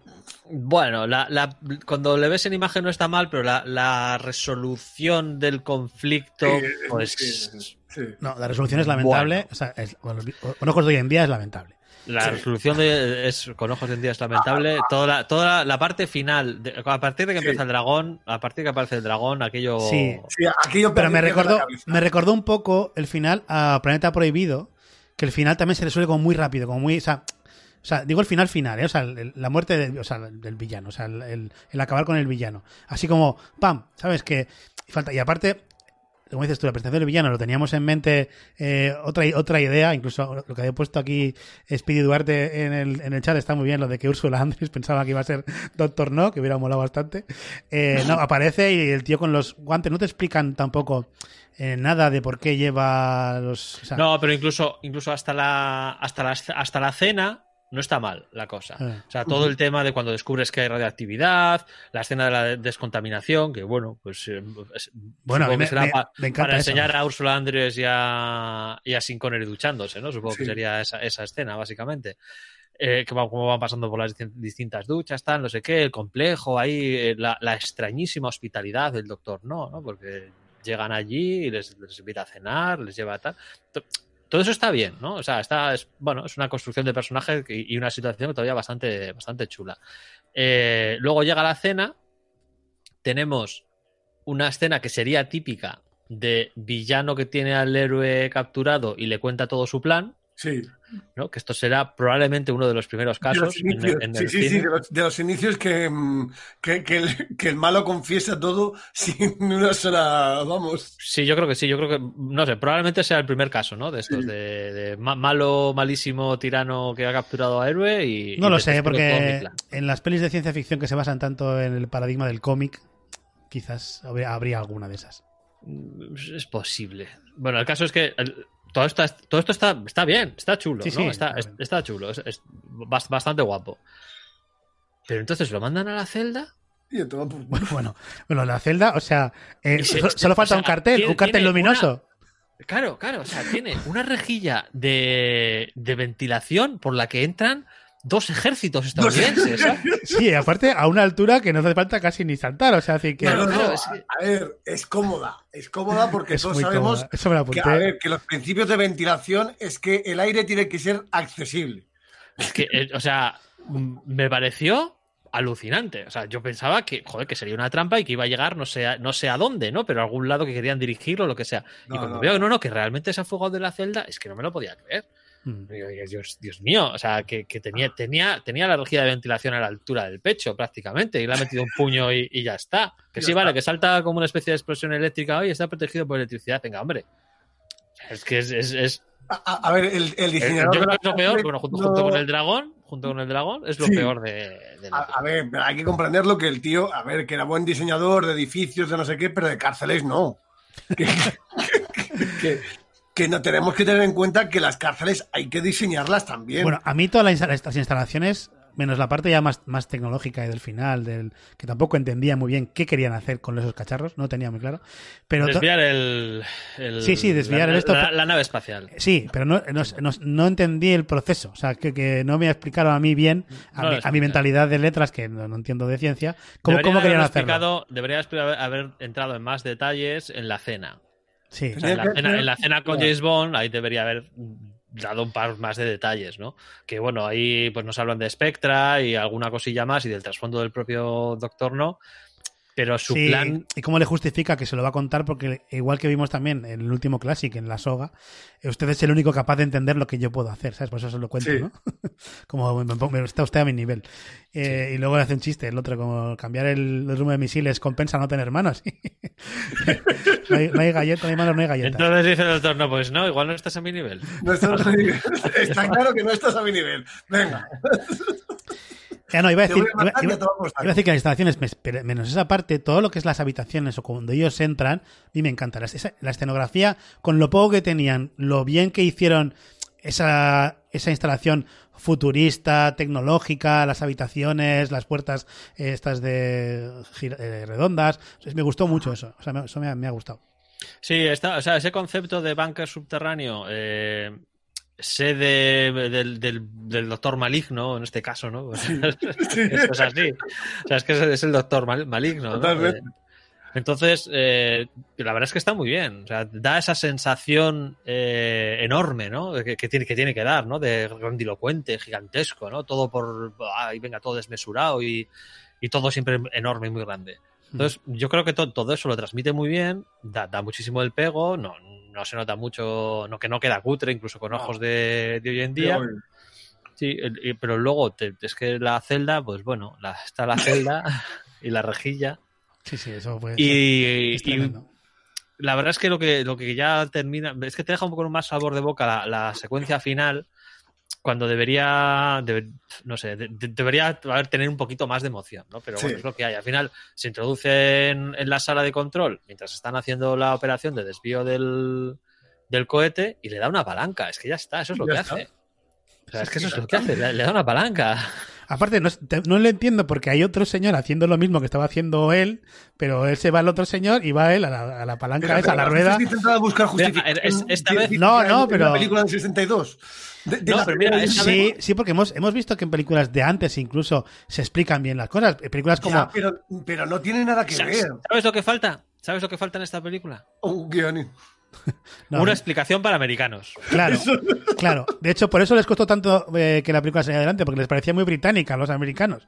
Bueno, la, la- cuando le ves en imagen no está mal, pero la, la resolución del conflicto, Sí, pues sí, sí. No, la resolución es lamentable. Bueno. O sea, es- con los- con ojos de hoy en día es lamentable. la Sí. resolución de, es con ojos en día es lamentable. Toda la, toda la, la parte final, de- a partir de que Sí. empieza el dragón, a partir de que aparece el dragón, aquello. Sí. Sí, aquello Pero me recordó, me recordó un poco el final a Planeta Prohibido, que el final también se resuelve como muy rápido, como muy. O sea, o sea, digo el final final, ¿eh? o sea, el- la muerte del, o sea, del villano, o sea, el, el- acabar con el villano. Así como, ¡pam! ¿Sabes? Que falta. Y aparte, como dices tú, la presentación del villano lo teníamos en mente eh, otra, otra idea, incluso lo que había puesto aquí Speedy Duarte en el, en el chat está muy bien, lo de que Ursula Andrés [laughs] pensaba que iba a ser Doctor No, que hubiera molado bastante. Eh, no, aparece y el tío con los guantes, no te explican tampoco eh, nada de por qué lleva los... No, pero incluso, incluso hasta la, hasta la, hasta la cena no está mal la cosa. Eh. O sea, todo el tema de cuando descubres que hay radioactividad, la escena de la de- descontaminación, que bueno, pues eh, es- Bueno, a supongo mí que me- será me- pa- me encanta para eso. enseñar a Ursula Andrés y a, y a Connery duchándose, ¿no? Supongo que Sí. sería esa, esa escena, básicamente. Eh, que va- van pasando por las distin- distintas duchas, tal, no sé qué, el complejo, ahí, eh, la, la extrañísima hospitalidad del doctor, no, ¿no? Porque llegan allí y les, les invita a cenar, les lleva a tal. To- Todo eso está bien, ¿no? O sea, está, es, bueno, es una construcción de personaje y, y una situación todavía bastante, bastante chula. Eh, luego llega la cena, tenemos una escena que sería típica de villano que tiene al héroe capturado y le cuenta todo su plan, Sí. ¿no? Que esto será probablemente uno de los primeros De los casos en, inicios. en sí, el sí, sí, de los, de los inicios que, que, que el, que el malo confiesa todo sin [laughs] una sola. Vamos. Sí, yo creo que sí, yo creo que, no sé, probablemente sea el primer caso, ¿no? De estos, Sí. de, de ma- malo, malísimo tirano que ha capturado a héroe y... no y lo sé, porque en las pelis de ciencia ficción que se basan tanto en el paradigma del cómic, quizás habría, alguna de esas. Mm, Es posible. Bueno, el caso es que el- todo, esto, todo esto está, está bien, está chulo, Sí, ¿no? sí, está, está está chulo, es, es bas- bastante guapo. Pero entonces lo mandan a la celda. Y pues, Bueno, [laughs] bueno, bueno, la celda, o sea, eh, se- solo falta o sea, un cartel, tiene- un cartel luminoso. Claro, claro, o sea, tiene una rejilla de, de ventilación por la que entran dos ejércitos estadounidenses. ¿sabes? Sí, aparte a una altura que no hace falta casi ni saltar, o sea, así que No, no, no, claro, es que- A ver, es cómoda. Es cómoda [laughs] porque es todos sabemos que, apunté. a ver, que los principios de ventilación es que el aire tiene que ser accesible. Es que, eh, o sea, me pareció alucinante. O sea, yo pensaba que, joder, que sería una trampa y que iba a llegar no sé, a- no sé a dónde, ¿no? Pero a algún lado que querían dirigirlo o lo que sea. y cuando no. veo que no, no, que realmente se ha fugado de la celda, es que no me lo podía creer. Mm. Dios, Dios mío, o sea, que, que tenía, tenía, tenía la rejilla de ventilación a la altura del pecho prácticamente y le ha metido un puño y, y ya está. [laughs] Que sí, está. vale, que salta como una especie de explosión eléctrica y está protegido por electricidad. Venga, hombre. Es que es, es, es- A, ver, el, el Eh, diseñador. yo creo que es lo peor, bueno, junto, no- junto con el dragón, junto con el dragón, es lo Sí. peor de, de la A, a ver, hay que comprenderlo que el tío, a ver, que era buen diseñador de edificios, de no sé qué, pero de cárceles no. [laughs] Que, que- que- que no tenemos que tener en cuenta que las cárceles hay que diseñarlas también. Bueno, a mí todas las, estas instalaciones menos la parte ya más, más tecnológica y del final, del que tampoco entendía muy bien qué querían hacer con esos cacharros, no tenía muy claro. Pero Desviar el, el- Sí, sí, desviar la, el esto- la- la nave espacial. Sí, pero no, no, no- no entendí el proceso. O sea, que, que no me explicaron a mí bien, a, mi, a mi mentalidad de letras, que no, no entiendo de ciencia, cómo, cómo querían hacerlo. explicado- Debería haber, haber entrado en más detalles en la cena. Sí, O sea, en, la cena en la cena con James Bond, ahí debería haber dado un par más de detalles, ¿no? Que bueno, ahí pues nos hablan de Spectra y alguna cosilla más y del trasfondo del propio Doctor No. Pero su Sí, plan. ¿Y cómo le justifica que se lo va a contar? Porque igual que vimos también en el último Classic, en la soga, eh, usted es el único capaz de entender lo que yo puedo hacer, ¿sabes? Por eso se lo cuento, Sí. ¿no? [laughs] como me, me- está usted a mi nivel. Eh, Y luego le hace un chiste, el otro, como cambiar el, el rumbo de misiles compensa no tener manos. [laughs] no, hay, no hay galleta, no hay manos, no hay galleta. Entonces dice el Doctor No, pues no, igual no estás a mi nivel. No estás a mi nivel. [laughs] Está claro que no estás a mi nivel. Venga. Ya no, iba a decir, iba- a iba decir que las instalaciones, menos esa parte, todo lo que es las habitaciones o cuando ellos entran, a mí me encanta. La, esa- la escenografía, con lo poco que tenían, lo bien que hicieron esa, esa instalación futurista, tecnológica, las habitaciones, las puertas eh, estas de eh, redondas. Entonces, me gustó mucho eso. O sea, me- eso me ha, me ha gustado. Sí, está, o sea, ese concepto de búnker subterráneo, eh, sé de- del, del- del doctor maligno, en este caso, ¿no? [laughs] Sea, Esto es así. O sea, es que es, el doctor mal- maligno. Eh, Entonces, eh, la verdad es que está muy bien. O sea, da esa sensación eh, enorme, ¿no? Que, que tiene, que tiene que dar, ¿no? De grandilocuente, gigantesco, ¿no? Todo por. Ay, venga, todo desmesurado y, y todo siempre enorme y muy grande. Entonces, yo creo que to- todo eso lo transmite muy bien, da, da muchísimo el pego, no, no se nota mucho, no, que no queda cutre, incluso con ojos de, de hoy en día. Sí, el- y- pero luego te- es que la celda, pues bueno, la, está la celda [laughs] y la rejilla. Sí, sí, eso fue. Y, la verdad es que lo que lo que ya termina, es que te deja un poco más sabor de boca la, la secuencia final, cuando debería, debe- no sé, de- de- debería haber tener un poquito más de emoción, ¿no? Pero Sí. bueno, es lo que hay. Al final se introduce en, en la sala de control mientras están haciendo la operación de desvío del, del cohete y le da una palanca. Es que ya está, eso es lo Ya que está. hace. O sea, es que eso es lo que hace, le, le da una palanca. Aparte, no, no le entiendo porque hay otro señor haciendo lo mismo que estaba haciendo él, pero él se va al otro señor y va él a la, a la palanca esa, a la rueda. Buscar justificación. es- esta vez- No, no, en pero- La película del 62. De, de No, la pero mira, Sí, sí, porque hemos, hemos visto que en películas de antes incluso se explican bien las cosas. Películas como. Ya, pero, pero no tiene nada que ¿Sabes, ver. sabes lo que falta? ¿Sabes lo que falta en esta película? Un guion. No, Una explicación para americanos. Claro, claro. De hecho, por eso les costó tanto eh, que la película saliera adelante, porque les parecía muy británica a los americanos.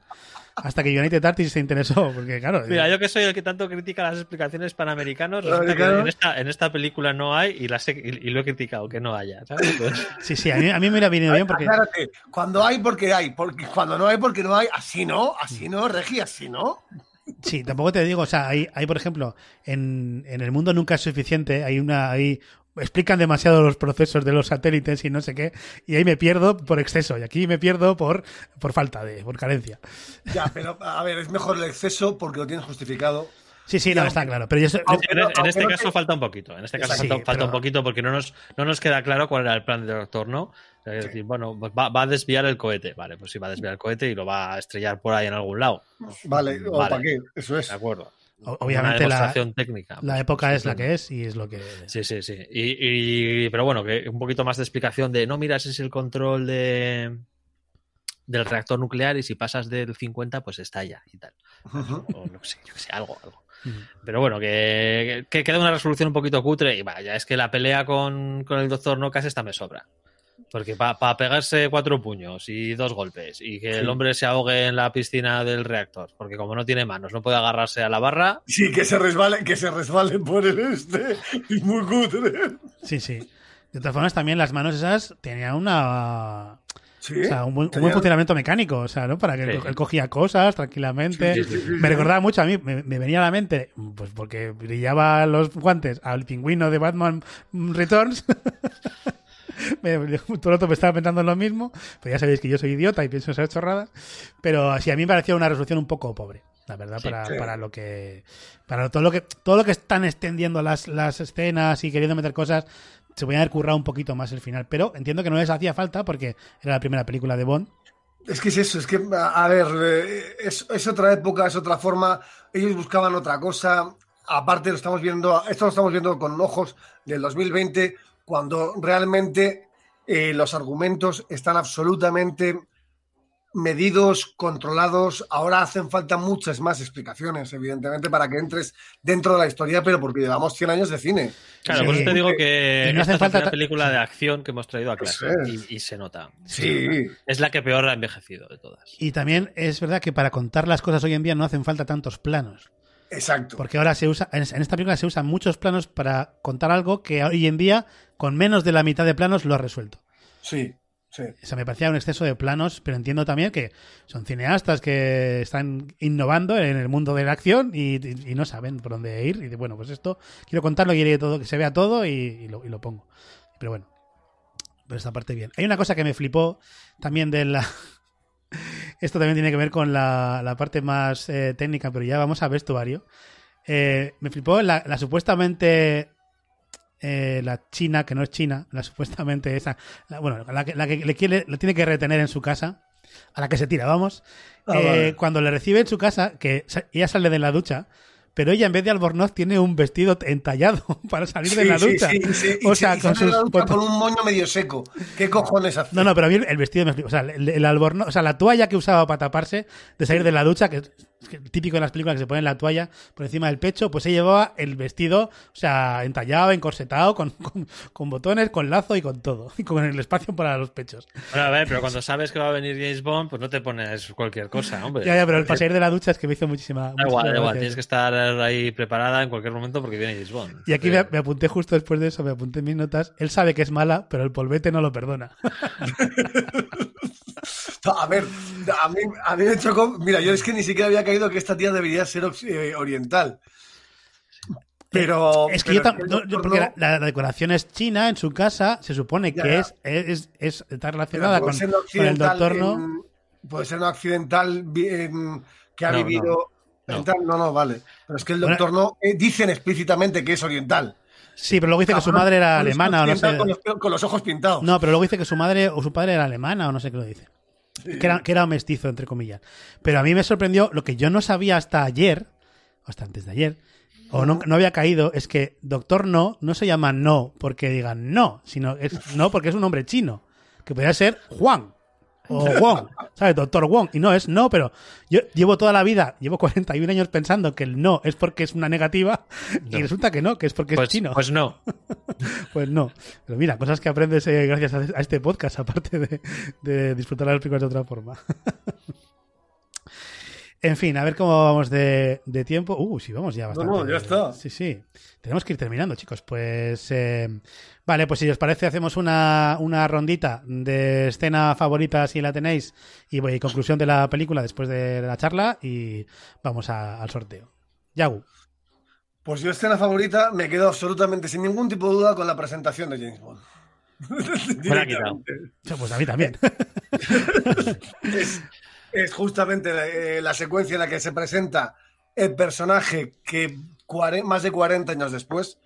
Hasta que United Artists se interesó, porque claro. Mira, eh, yo que soy el que tanto critica las explicaciones panamericanos, resulta que Americano. en esta, en esta película no hay y, las he- y, y lo he criticado, que no haya. ¿sabes? [laughs] Sí, sí, a mí, a mí me hubiera venido bien porque. Cuando hay, porque hay. Porque cuando no hay, porque no hay. Así no, así no, Regi, así no. Sí, tampoco te digo, o sea, hay, hay por ejemplo, en, en el mundo nunca es suficiente, hay una, hay, explican demasiado los procesos de los satélites y no sé qué, y ahí me pierdo por exceso, y aquí me pierdo por, por falta de, por carencia. Ya, pero a ver, es mejor el exceso porque lo tienes justificado. Sí, sí, no, está claro, pero yo, en, este caso falta un poquito. En este caso Sí, falta, falta pero- un poquito porque no nos, no nos queda claro cuál era el plan del doctor, ¿no? Es decir, bueno, pues va, va a desviar el cohete. Vale, pues sí, va a desviar el cohete y lo va a estrellar por ahí en algún lado. Vale, o para qué, eso es. De acuerdo. obviamente Una la, demostración técnica. la pues, época es la que es y es lo que... Sí, sí, sí. Y, y- pero bueno, que un poquito más de explicación de no, mira, ese es el control de del reactor nuclear y si pasas del 50 pues estalla y tal. O no sé, yo que sé, algo, algo. Pero bueno, que, que queda una resolución un poquito cutre y vaya, es que la pelea con, con el doctor Nocas esta me sobra. Porque para pegarse cuatro puños y dos golpes y que el hombre se ahogue en la piscina del reactor, porque como no tiene manos, no puede agarrarse a la barra, Sí, que se resbale, que se resbale por el este. Es muy cutre. Sí, sí. De todas formas, también las manos esas tenían una... Sí. O sea, un buen, un buen funcionamiento mecánico, o sea, ¿no? Para que Sí. él, cogía cosas tranquilamente. Sí, sí, sí, sí, me sí. recordaba mucho a mí, me, me venía a la mente, pues porque brillaba los guantes al pingüino de Batman Returns. [laughs] Me- todo el rato me estaba pensando en lo mismo, pero ya sabéis que yo soy idiota y pienso esas chorradas. Pero sí, a mí me parecía una resolución un poco pobre, la verdad, Sí, para, sí. para lo que. Para todo lo que todo lo que están extendiendo las, las escenas y queriendo meter cosas, se podía haber currado un poquito más el final. Pero entiendo que no les hacía falta porque era la primera película de Bond. Es que es eso, es que, a a ver, eh, es, es otra época, es otra forma. Ellos buscaban otra cosa. Aparte, lo estamos viendo, esto lo estamos viendo con ojos del 2020, cuando realmente eh, los argumentos están absolutamente medidos, controlados. Ahora hacen falta muchas más explicaciones, evidentemente, para que entres dentro de la historia, pero porque llevamos 100 años de cine. Claro, Sí. por eso te digo que Y no hace es falta primera ta- película de acción que hemos traído a clase es. y, y se nota. Sí, Es la que peor ha envejecido de todas. Y también es verdad que para contar las cosas hoy en día no hacen falta tantos planos. exacto. Porque ahora se usa, en en esta película se usan muchos planos para contar algo que hoy en día, con menos de la mitad de planos, lo ha resuelto. Sí, sí. O sea, me parecía un exceso de planos, pero entiendo también que son cineastas que están innovando en el mundo de la acción y, no saben por dónde ir. Y bueno, pues esto quiero contarlo, quiero que todo, que se vea todo y, lo, pongo. Pero bueno, pero esta parte bien. Hay una cosa que me flipó también de la. [laughs] Esto también tiene que ver con la, parte más eh, técnica, pero ya vamos a vestuario. Eh, me flipó la supuestamente eh, la china, que no es china, la [laughs] supuestamente esa, la- bueno, la que, la que le, quiere, le tiene que retener en su casa, a la que se tira, vamos. Ah, Eh, vale. Cuando le recibe en su casa, que ella sale de la ducha, pero ella en vez de albornoz tiene un vestido entallado [laughs] para salir de la ducha. sí, sí, o se- sea, con sus con un moño medio seco. ¿Qué cojones hace? no, no, pero a mí el, vestido me explica. O sea, el, el albornoz, o sea, la toalla que usaba para taparse de salir de la ducha, que es que típico de las películas que se ponen la toalla por encima del pecho, pues ella llevaba el vestido, o sea, entallado, encorsetado, con, [laughs] con, con botones, con lazo y con todo. Y con el espacio para los pechos. Bueno, a ver, pero cuando sabes que va a venir James Bond, pues no te pones cualquier cosa, hombre. Ya, ya, pero el salir de la ducha es que me hizo muchísima. Da igual, da igual, tienes que estar ahí preparada en cualquier momento porque viene James Bond. Y aquí me, me apunté justo después de eso, me apunté en mis notas. Él sabe que es mala, pero el polvete no lo perdona. [laughs] A ver, a mí, a mí me chocó. Mira, yo es que ni siquiera había caído que esta tía debería ser eh, oriental. Pero. Es que pero yo, yo- doctor porque no, la, la decoración es china en su casa, se supone que ya. es, es, es- está relacionada con, el doctor, ¿no? Puede ser no accidental en- que ha No, vivido. no. no, no, vale. Pero es que el Bueno. doctor no. eh, dicen explícitamente que es oriental. Sí, pero luego dice que su madre era alemana o no sé. occidental Con los, con los ojos pintados. No, pero luego dice que su madre o su padre era alemana o no sé qué lo dice. [laughs] Que era, que era un mestizo, entre comillas. Pero a mí me sorprendió lo que yo no sabía hasta ayer, o hasta antes de ayer, o no, no había caído, es que Doctor No no se llama No porque digan no, sino es no porque es un nombre chino, que podría ser Juan o Wong, ¿sabes? Doctor Wong. Y no es no, pero yo llevo toda la vida, llevo [laughs] 41 años pensando que el no es porque es una negativa y resulta que no, que es porque Pues, es chino. pues no. [laughs] Pues no. Pero mira, cosas que aprendes eh, gracias a, a este podcast, [laughs] aparte de, de disfrutar las películas de otra forma. En fin, a ver cómo vamos de, de tiempo. Uh, sí, vamos ya bastante. no, ya está. Sí, sí. Tenemos que ir terminando, chicos. Pues eh, vale, pues si os parece, hacemos una, una rondita de escena favorita si la tenéis y, y conclusión de la película después de la charla y vamos a- al sorteo. Yagu. Pues yo, escena favorita, me quedo absolutamente sin ningún tipo de duda con la presentación de James Bond. [laughs] Pues a mí también. es, es justamente la, eh, la secuencia en la que se presenta el personaje que más de 40 años después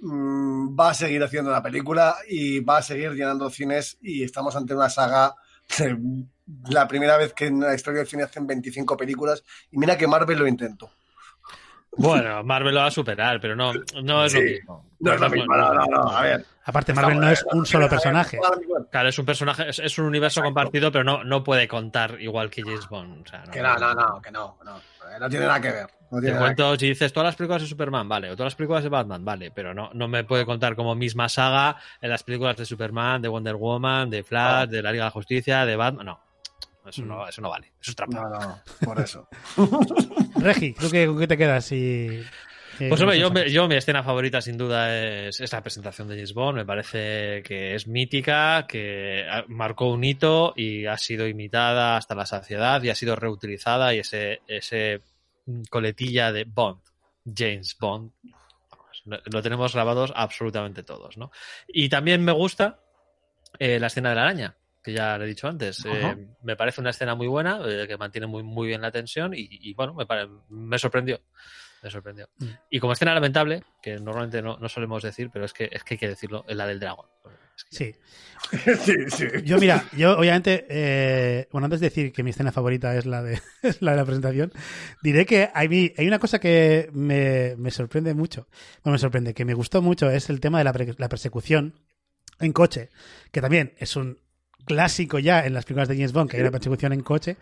mm, va a seguir haciendo la película y va a seguir llenando cines y estamos ante una saga la primera vez que en la historia del cine hacen 25 películas y mira que Marvel lo intentó. Bueno, Marvel lo va a superar, pero no, no es lo mismo. No es lo mismo, no, no, no, a ver. Aparte, Marvel no es un solo personaje. Claro, es un personaje, es, es un universo compartido, pero no, no puede contar igual que James Bond. O sea, Que no, no, no, que no, no, no tiene nada que ver. No Te tiene nada que cuento, si dices todas las películas de Superman, vale, o todas las películas de Batman, vale, pero no, no me puede contar como misma saga en las películas de Superman, de Wonder Woman, de Flash, de la Liga de la Justicia, de Batman. No, eso no, eso no vale, eso es trampa. No, no, por eso. [laughs] Regi, ¿tú qué, con qué te quedas? Si, eh, Pues hombre, yo, yo mi escena favorita sin duda es, es la presentación de James Bond. Me parece que es mítica, que marcó un hito y ha sido imitada hasta la saciedad y ha sido reutilizada y ese, ese coletilla de Bond, James Bond, lo tenemos grabados absolutamente todos, ¿no? Y también me gusta eh, la escena de la araña, que ya le he dicho antes. Eh, me parece una escena muy buena, eh, que mantiene muy, muy bien la tensión y, y, bueno, me, pare- me sorprendió. Me sorprendió. Mm. Y como escena lamentable, que normalmente no, no solemos decir, pero es que, es que hay que decirlo, es la del dragón. Sí. [laughs] sí, sí. Yo, mira, yo obviamente, eh, bueno, antes de decir que mi escena favorita es la de, [laughs] es la, de la presentación, diré que hay, hay una cosa que me, me, sorprende mucho. Bueno, me sorprende, que me gustó mucho, es el tema de la, la persecución en coche, que también es un clásico ya en las películas de James Bond, que hay una persecución en coche,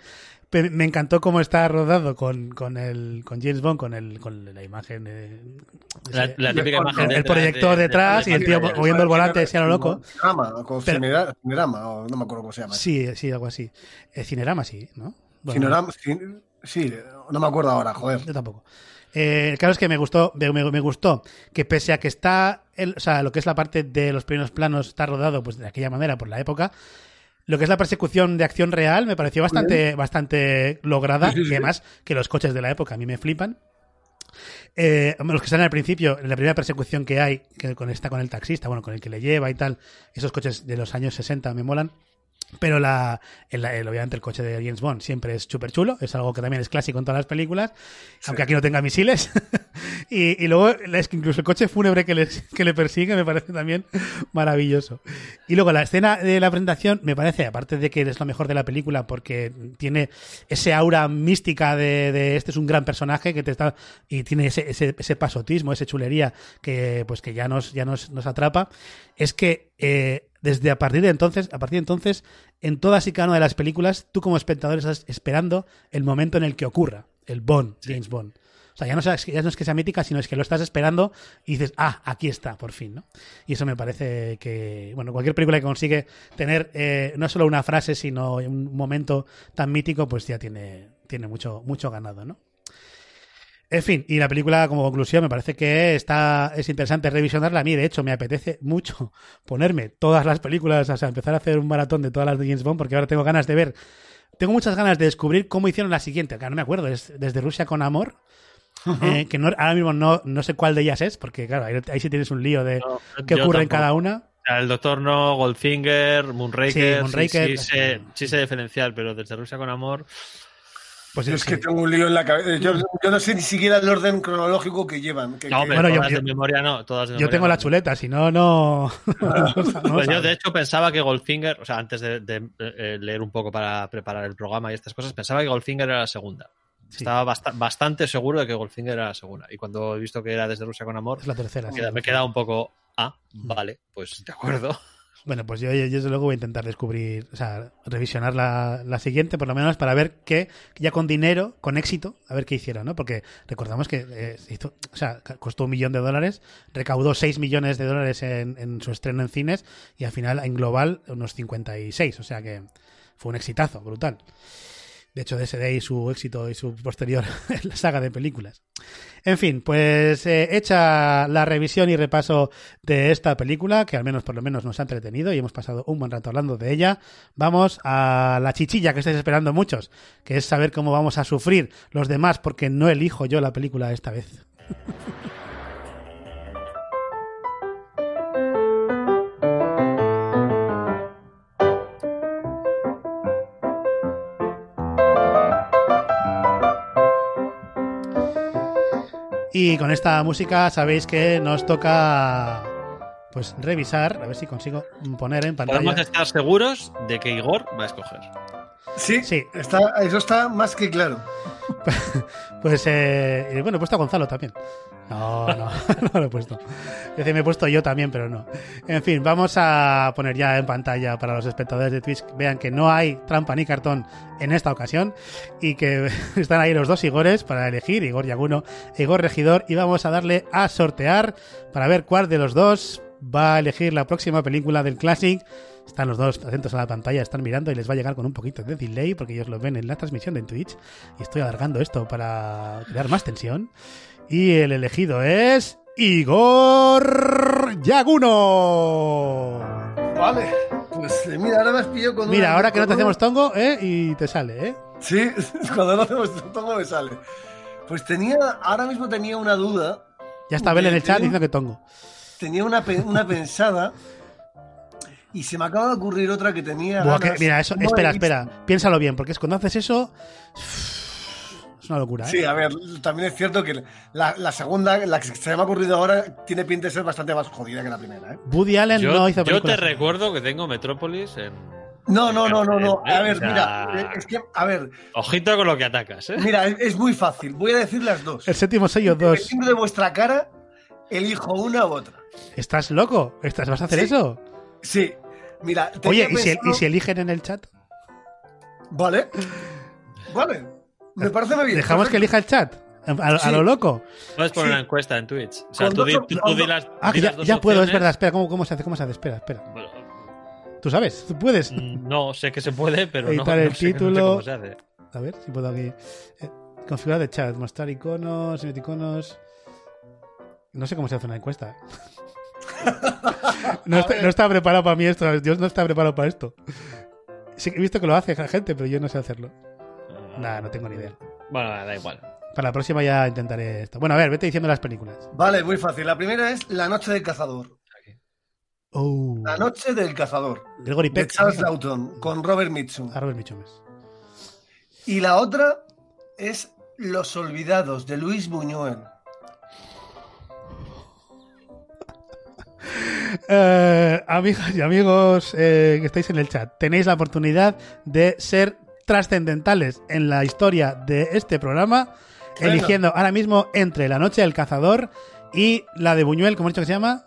me encantó cómo está rodado con, con, el, con James Bond, con, el, con la imagen. la, la, típica imagen. El proyector detrás y el tío moviendo el volante, sea lo loco. Cinerama, con Cinerama, no me acuerdo cómo se llama. Sí, sí, algo así. Eh, Cinerama, sí, ¿no? Cinerama, sí, no me acuerdo ahora, joder. Yo tampoco. Eh, claro es que me gustó, me, me, gustó que pese a que está, el, o sea, lo que es la parte de los primeros planos está rodado pues de aquella manera por la época, lo que es la persecución de acción real me pareció bastante, bastante lograda. y además, que los coches de la época a mí me flipan. Eh, los que están al principio, en la primera persecución que hay, que con está con el taxista, bueno, con el que le lleva y tal, esos coches de los años 60 me molan. Pero la, el, obviamente el coche de James Bond siempre es súper chulo, es algo que también es clásico en todas las películas, aunque aquí no tenga misiles. [laughs] y, y, luego es que incluso el coche fúnebre que, les, que le persigue me parece también maravilloso. Y luego la escena de la presentación me parece, aparte de que es lo mejor de la película, porque tiene ese aura mística de, de este es un gran personaje que te está y tiene ese, ese, ese pasotismo, esa chulería que pues que ya nos, ya nos, nos atrapa, es que eh, desde a partir de entonces, a partir de entonces, en todas y cada una de las películas, tú como espectador estás esperando el momento en el que ocurra el Bond, James Bond. O sea, ya no, ya no es que sea mítica, sino es que lo estás esperando y dices, ah, aquí está, por fin, ¿no? Y eso me parece que, bueno, cualquier película que consigue tener eh, no solo una frase, sino un momento tan mítico, pues ya tiene, tiene mucho, mucho ganado, ¿no? En fin, y la película como conclusión me parece que está es interesante revisionarla. A mí, de hecho, me apetece mucho [laughs] ponerme todas las películas, o sea, empezar a hacer un maratón de todas las de James Bond, porque ahora tengo ganas de ver, tengo muchas ganas de descubrir cómo hicieron la siguiente, que no me acuerdo, es desde Rusia con amor. Eh, que no, ahora mismo no, no sé cuál de ellas es, porque claro, ahí, sí tienes un lío de qué ocurre en cada una. El Doctor No, Goldfinger, Moonraker, sí, sí, sí, sé, sí sé diferenciar, pero desde Rusia con amor pues es que tengo un lío en la cabeza. Yo, no sé ni siquiera el orden cronológico que llevan. no, bueno, yo, de memoria no. Todas yo tengo la chuleta, si no, no. [laughs] pues yo, de hecho, pensaba que Goldfinger, o sea, antes de, eh, leer un poco para preparar el programa y estas cosas, pensaba que Goldfinger era la segunda. Estaba bastante seguro de que Goldfinger era la segunda. Y cuando he visto que era desde Rusia con Amor, es la tercera. Me, queda, un poco. Ah, vale, pues de acuerdo. Bueno, pues yo, desde luego voy a intentar descubrir, o sea, revisionar la, la, siguiente, por lo menos para ver qué, ya con dinero, con éxito, a ver qué hicieron, ¿no? Porque recordamos que eh, hizo, o sea, costó un millón de dólares, recaudó 6 millones de dólares en, en, su estreno en cines y al final en global unos 56, o sea que fue un exitazo, brutal. De hecho, de ese de ahí su éxito y su posterior [laughs] la saga de películas. En fin, pues eh, hecha la revisión y repaso de esta película, que al menos por lo menos nos ha entretenido y hemos pasado un buen rato hablando de ella, vamos a la chichilla que estáis esperando muchos, que es saber cómo vamos a sufrir los demás porque no elijo yo la película esta vez. [laughs] Y con esta música sabéis que nos toca pues revisar, a ver si consigo poner en pantalla. Podemos estar seguros de que Igor va a escoger. Sí, sí. Está, eso está más que claro. [laughs] pues eh, bueno, he puesto a Gonzalo también. No, no, [laughs] no lo he puesto. Es decir, me he puesto yo también, pero no. En fin, vamos a poner ya en pantalla para los espectadores de Twitch vean que no hay trampa ni cartón en esta ocasión y que [laughs] están ahí los dos Igores para elegir, Igor Yaguno, Igor Regidor, y vamos a darle a sortear para ver cuál de los dos va a elegir la próxima película del Classic. Están los dos atentos a la pantalla, están mirando y les va a llegar con un poquito de delay porque ellos lo ven en la transmisión de Twitch y estoy alargando esto para crear más tensión. Y el elegido es Igor Yaguno. Vale, pues eh, mira, ahora me has pillado con Mira, ahora que no te hacemos tongo, ¿eh? Y te sale, ¿eh? Sí, [laughs] cuando no hacemos tongo me sale. Pues tenía, ahora mismo tenía una duda. Ya está Bel en el chat diciendo que tongo. Tenía una, una pensada y se me acaba de ocurrir otra que tenía. mira, eso, espera, espera, piénsalo bien, porque es cuando haces eso una locura. ¿eh? Sí, a ver, también es cierto que la, la segunda, la que se me ha ocurrido ahora, tiene pinta de ser bastante más jodida que la primera. ¿eh? Woody Allen Yo, no hizo yo te recuerdo que tengo Metrópolis en. No, no, no, no, no. A ver, mira, es que, a ver, Ojito con lo que atacas, ¿eh? mira, es, es muy fácil. Voy a decir las dos. El séptimo sello 2. Dependiendo de vuestra cara, elijo una u otra. ¿Estás loco? ¿Estás, ¿Vas a hacer Sí. eso? Sí. Mira, Oye, ¿y si, pensado- ¿y si eligen en el chat? Vale. Vale. Me parece muy bien. ¿Dejamos que elija el chat? ¿A, a- a Sí. lo loco? Puedes poner Sí. una encuesta en Twitch. O sea, Con tú, di, dos- tú- tú con di dos- las, Ah, di ya, las dos ya puedo, es verdad. Espera, ¿cómo, ¿cómo se hace? ¿Cómo se hace? Espera, espera. Bueno, ¿Tú sabes? ¿Tú puedes? mm, No, sé que se puede, pero no, Editar no el sé- no sé título. cómo se hace. A ver si puedo aquí. eh, configurar de chat, mostrar iconos, emoticonos. No sé cómo se hace una encuesta. [laughs] no, está, no está preparado para mí esto. Dios no está preparado para esto. Sí que he visto que lo hace la gente, pero yo no sé hacerlo. Nada, no tengo ni idea. Bueno, da igual. Para la próxima ya intentaré esto. Bueno, a ver, vete diciendo las películas. Vale, muy fácil. La primera es La Noche del Cazador. Oh. La Noche del Cazador. Gregory De Peck. Charles Lawton, con Robert Mitchum. A Robert Mitchum. Y la otra es Los Olvidados, de Luis Buñuel. [laughs] Eh, amigas y amigos eh, que estáis en el chat, tenéis la oportunidad de ser trascendentales en la historia de este programa, eligiendo ahora mismo entre La Noche del Cazador y la de Buñuel, como he dicho que se llama,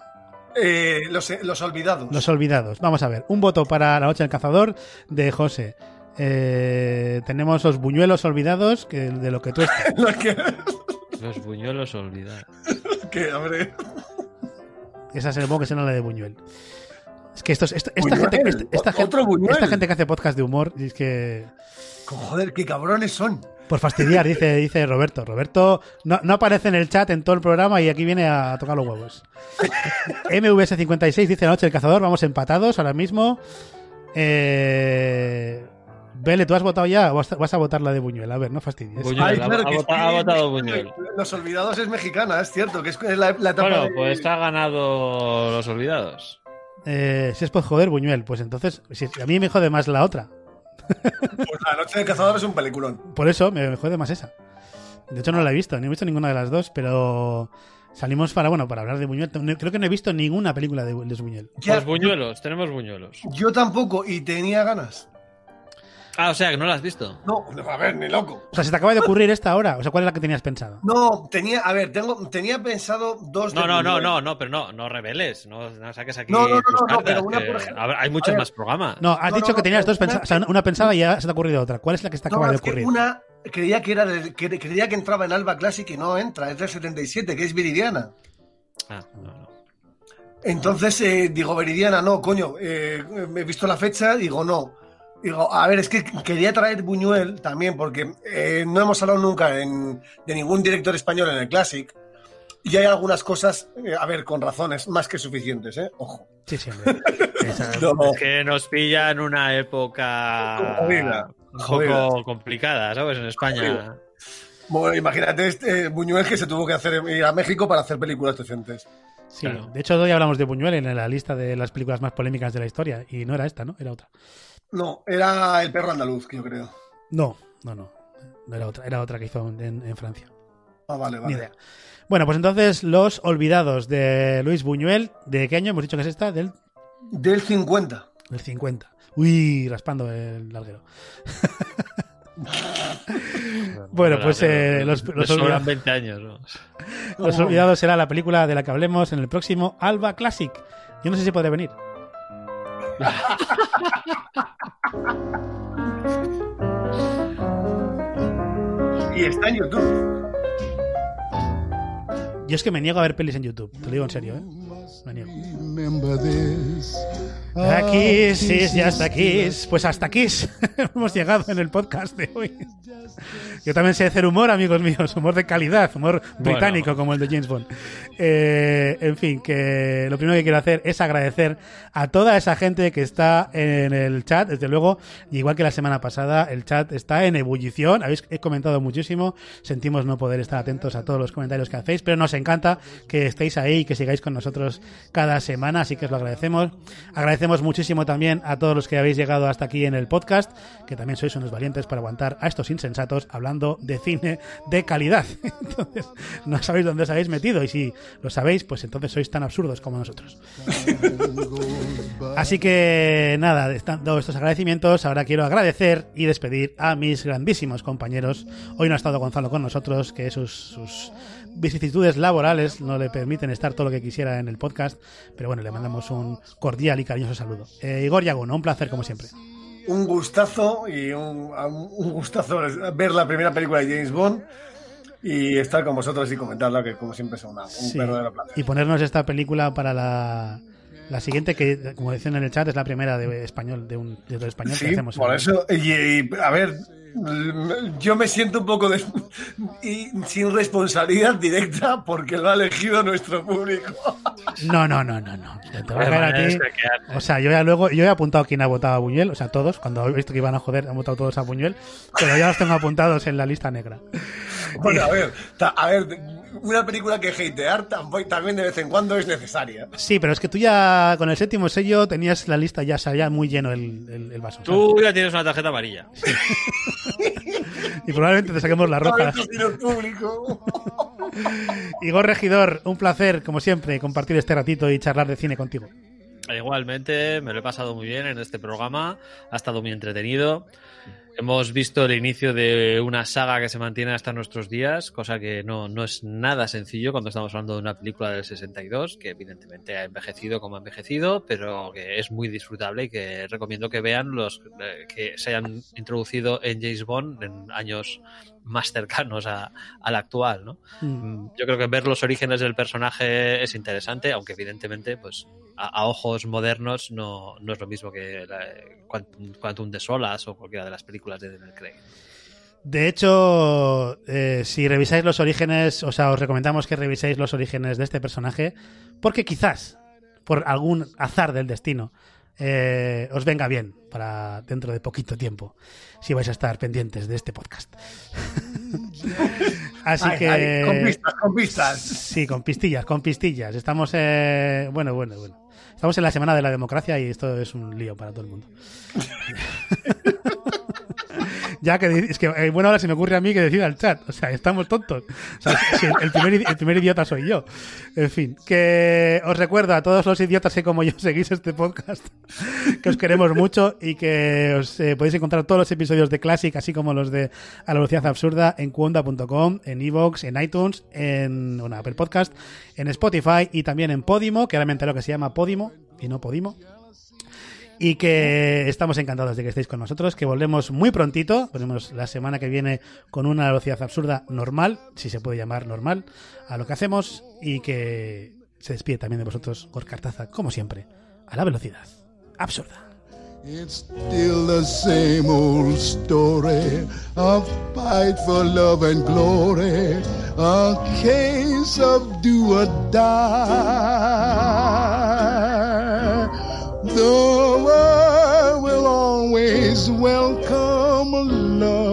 Eh, los, los Olvidados. Los Olvidados. Vamos a ver, un voto para La Noche del Cazador de José. Eh, tenemos los buñuelos olvidados, que de lo que tú estás. [laughs] Los que, Los buñuelos olvidados. [laughs] que, hombre, Esa se que será la de Buñuel. Es que estos, esta, esta Buñuel, gente, esta, esta otro gente, esta gente que hace podcast de humor, es que joder, qué cabrones son. por fastidiar, dice, dice Roberto. Roberto no, no aparece en el chat en todo el programa y aquí viene a tocar los huevos. [laughs] MVS56 dice Noche del Cazador, vamos empatados ahora mismo. Eh, Vele, ¿tú has votado ya o vas, a votar la de Buñuel? A ver, no fastidies. Buñuel, Ay, ha, claro ha que vota- sí. ha votado Buñuel. Los Olvidados es mexicana, es cierto, que es la, la etapa Bueno, de- pues ha ganado los olvidados. Eh, si es por joder, Buñuel, pues entonces, si- a mí me jode más la otra. pues La Noche del Cazador es un peliculón. Por eso me, me jode más esa. De hecho, no la he visto, ni he visto ninguna de las dos, pero salimos para, bueno, para hablar de Buñuel. Creo que no he visto ninguna película de, de Buñuel. Ya, Los buñuelos, tenemos buñuelos. Yo tampoco, y tenía ganas. Ah, o sea, que no lo has visto. No, a ver, ni loco. O sea, se te acaba de ocurrir esta ahora. O sea, ¿cuál es la que tenías pensado? No, tenía, a ver, tengo, tenía pensado dos de No, no, no, no, no, pero no, no reveles, no, no saques aquí No, no, no, tus no, no, cartas, pero una, por ejemplo- habrá- hay a muchos ver. más programas. No, has No, dicho no, que no, tenías dos pensadas. O sea, una pensada y ya se te ha ocurrido otra. ¿Cuál es la que te No, acaba de es que ocurrir? una creía que era del- que, creía que entraba en Alba Classic y no entra, es del 77, que es Viridiana. Ah, no, no. Entonces eh, digo, Veridiana, no, coño, eh, he visto la fecha, digo, no. Digo, a ver, es que quería traer Buñuel también, porque eh, no hemos hablado nunca en- de ningún director español en el Classic. Y hay algunas cosas, eh, a ver, con razones más que suficientes, ¿eh? Ojo. Sí, sí, hombre. [laughs] Esa- No, Es que nos pilla en una época Jodida, un jodida. poco complicada, ¿sabes? En España. Jodida. Bueno, imagínate este, eh, Buñuel que se tuvo que hacer ir a México para hacer películas decentes. sí. Claro. De hecho, hoy hablamos de Buñuel en la lista de las películas más polémicas de la historia. Y no era esta, ¿no? Era otra. No, era El perro andaluz, que yo creo. No, no, no. No era otra. Era otra que hizo en, en Francia. Ah, vale, Ni vale. idea. Bueno, pues entonces, Los Olvidados de Luis Buñuel. ¿De qué año hemos dicho que es esta? Del, Del 50. del 50. Uy, raspando el larguero. [laughs] Bueno, pues, eh, los- los olvidados. 20 años, ¿no? Los Olvidados será la película de la que hablemos en el próximo Alba Classic. Yo no sé si podré venir. Y está en YouTube. Yo es que me niego a ver pelis en YouTube. Te lo digo en serio, ¿eh? This. Aquí, sí, ya hasta aquí. Pues hasta aquí [laughs] hemos llegado en el podcast de hoy. Yo también sé hacer humor, amigos míos, humor de calidad, humor británico como el de James Bond. Eh, en fin, que lo primero que quiero hacer es agradecer a toda esa gente que está en el chat, desde luego, igual que la semana pasada, el chat está en ebullición, habéis he comentado muchísimo, sentimos no poder estar atentos a todos los comentarios que hacéis, pero nos encanta que estéis ahí y que sigáis con nosotros cada semana, así que os lo agradecemos. Agradecemos muchísimo también a todos los que habéis llegado hasta aquí en el podcast, que también sois unos valientes para aguantar a estos insensatos hablando de cine de calidad. [laughs] Entonces, no sabéis dónde os habéis metido y si lo sabéis, pues entonces sois tan absurdos como nosotros. Así que nada, dando estos agradecimientos, ahora quiero agradecer y despedir a mis grandísimos compañeros. Hoy no ha estado Gonzalo con nosotros, que sus, sus vicisitudes laborales no le permiten estar todo lo que quisiera en el podcast, pero bueno, le mandamos un cordial y cariñoso saludo. Eh, Igor Yaguno, un placer como siempre. Un gustazo y un, un gustazo ver la primera película de James Bond y estar con vosotros y comentarla, que como siempre es una, un Sí. verdadero placer. Y ponernos esta película para la, la siguiente, que como decían en el chat, es la primera de español, de un de español que Sí, hacemos. por eso, y, y, a ver, yo me siento un poco de- y sin responsabilidad directa porque lo ha elegido nuestro público. No, no, no, no, no. Te te va a De caer a maneras ti. que quedarse. O sea, yo ya luego, yo he apuntado quién ha votado a Buñuel, o sea, todos, cuando he visto que iban a joder, han votado todos a Buñuel, pero ya los tengo apuntados en la lista negra. Bueno, a ver, a ver, una película que hatear tampoco- también de vez en cuando es necesaria. Sí, pero es que tú ya con el séptimo sello tenías la lista ya salía muy lleno el, el, el vaso. Tú ya tienes una tarjeta amarilla. [laughs] Y probablemente te saquemos la público. [laughs] Igor Regidor, un placer, como siempre, compartir este ratito y charlar de cine contigo. Igualmente, me lo he pasado muy bien en este programa, ha estado muy entretenido. Hemos visto el inicio de una saga que se mantiene hasta nuestros días, cosa que no, no es nada sencillo cuando estamos hablando de una película del 62, que evidentemente ha envejecido como ha envejecido, pero que es muy disfrutable y que recomiendo que vean los eh, que se hayan introducido en James Bond en años más cercanos a- al actual, ¿no? Mm. Mm, Yo creo que ver los orígenes del personaje es interesante, aunque evidentemente, pues a, a ojos modernos no, no es lo mismo que la, Quantum, Quantum de Solas o cualquiera de las películas de Daniel Craig. De hecho, eh, si revisáis los orígenes, o sea, os recomendamos que reviséis los orígenes de este personaje, porque quizás, por algún azar del destino, eh, os venga bien para dentro de poquito tiempo, si vais a estar pendientes de este podcast. [laughs] Así Ay, que... ay, con pistas, con pistas. Sí, con pistillas, con pistillas. Estamos, eh, bueno, bueno, bueno. Estamos en la semana de la democracia y esto es un lío para todo el mundo. [laughs] ya que es que eh, bueno ahora se me ocurre a mí que decida el chat. O sea, estamos tontos. O sea, [laughs] el, primer, idiota soy yo. En fin, que os recuerdo a todos los idiotas que como yo [laughs] seguís este podcast, que os queremos mucho y que os eh, podéis encontrar todos los episodios de Classic, así como los de A la velocidad absurda en cuonda.com, en Evox, en iTunes, en bueno, Apple Podcast, en Spotify y también en Podimo, que ahora me entero que se llama Podimo y no Podimo. Y que estamos encantados de que estéis con nosotros, que volvemos muy prontito, volvemos la semana que viene con una velocidad absurda normal, si se puede llamar normal, a lo que hacemos y que se despide también de vosotros, Gorkartaza, como siempre, a la velocidad absurda. It's still the same old story. A fight for love and glory. A case of do or die. welcome along.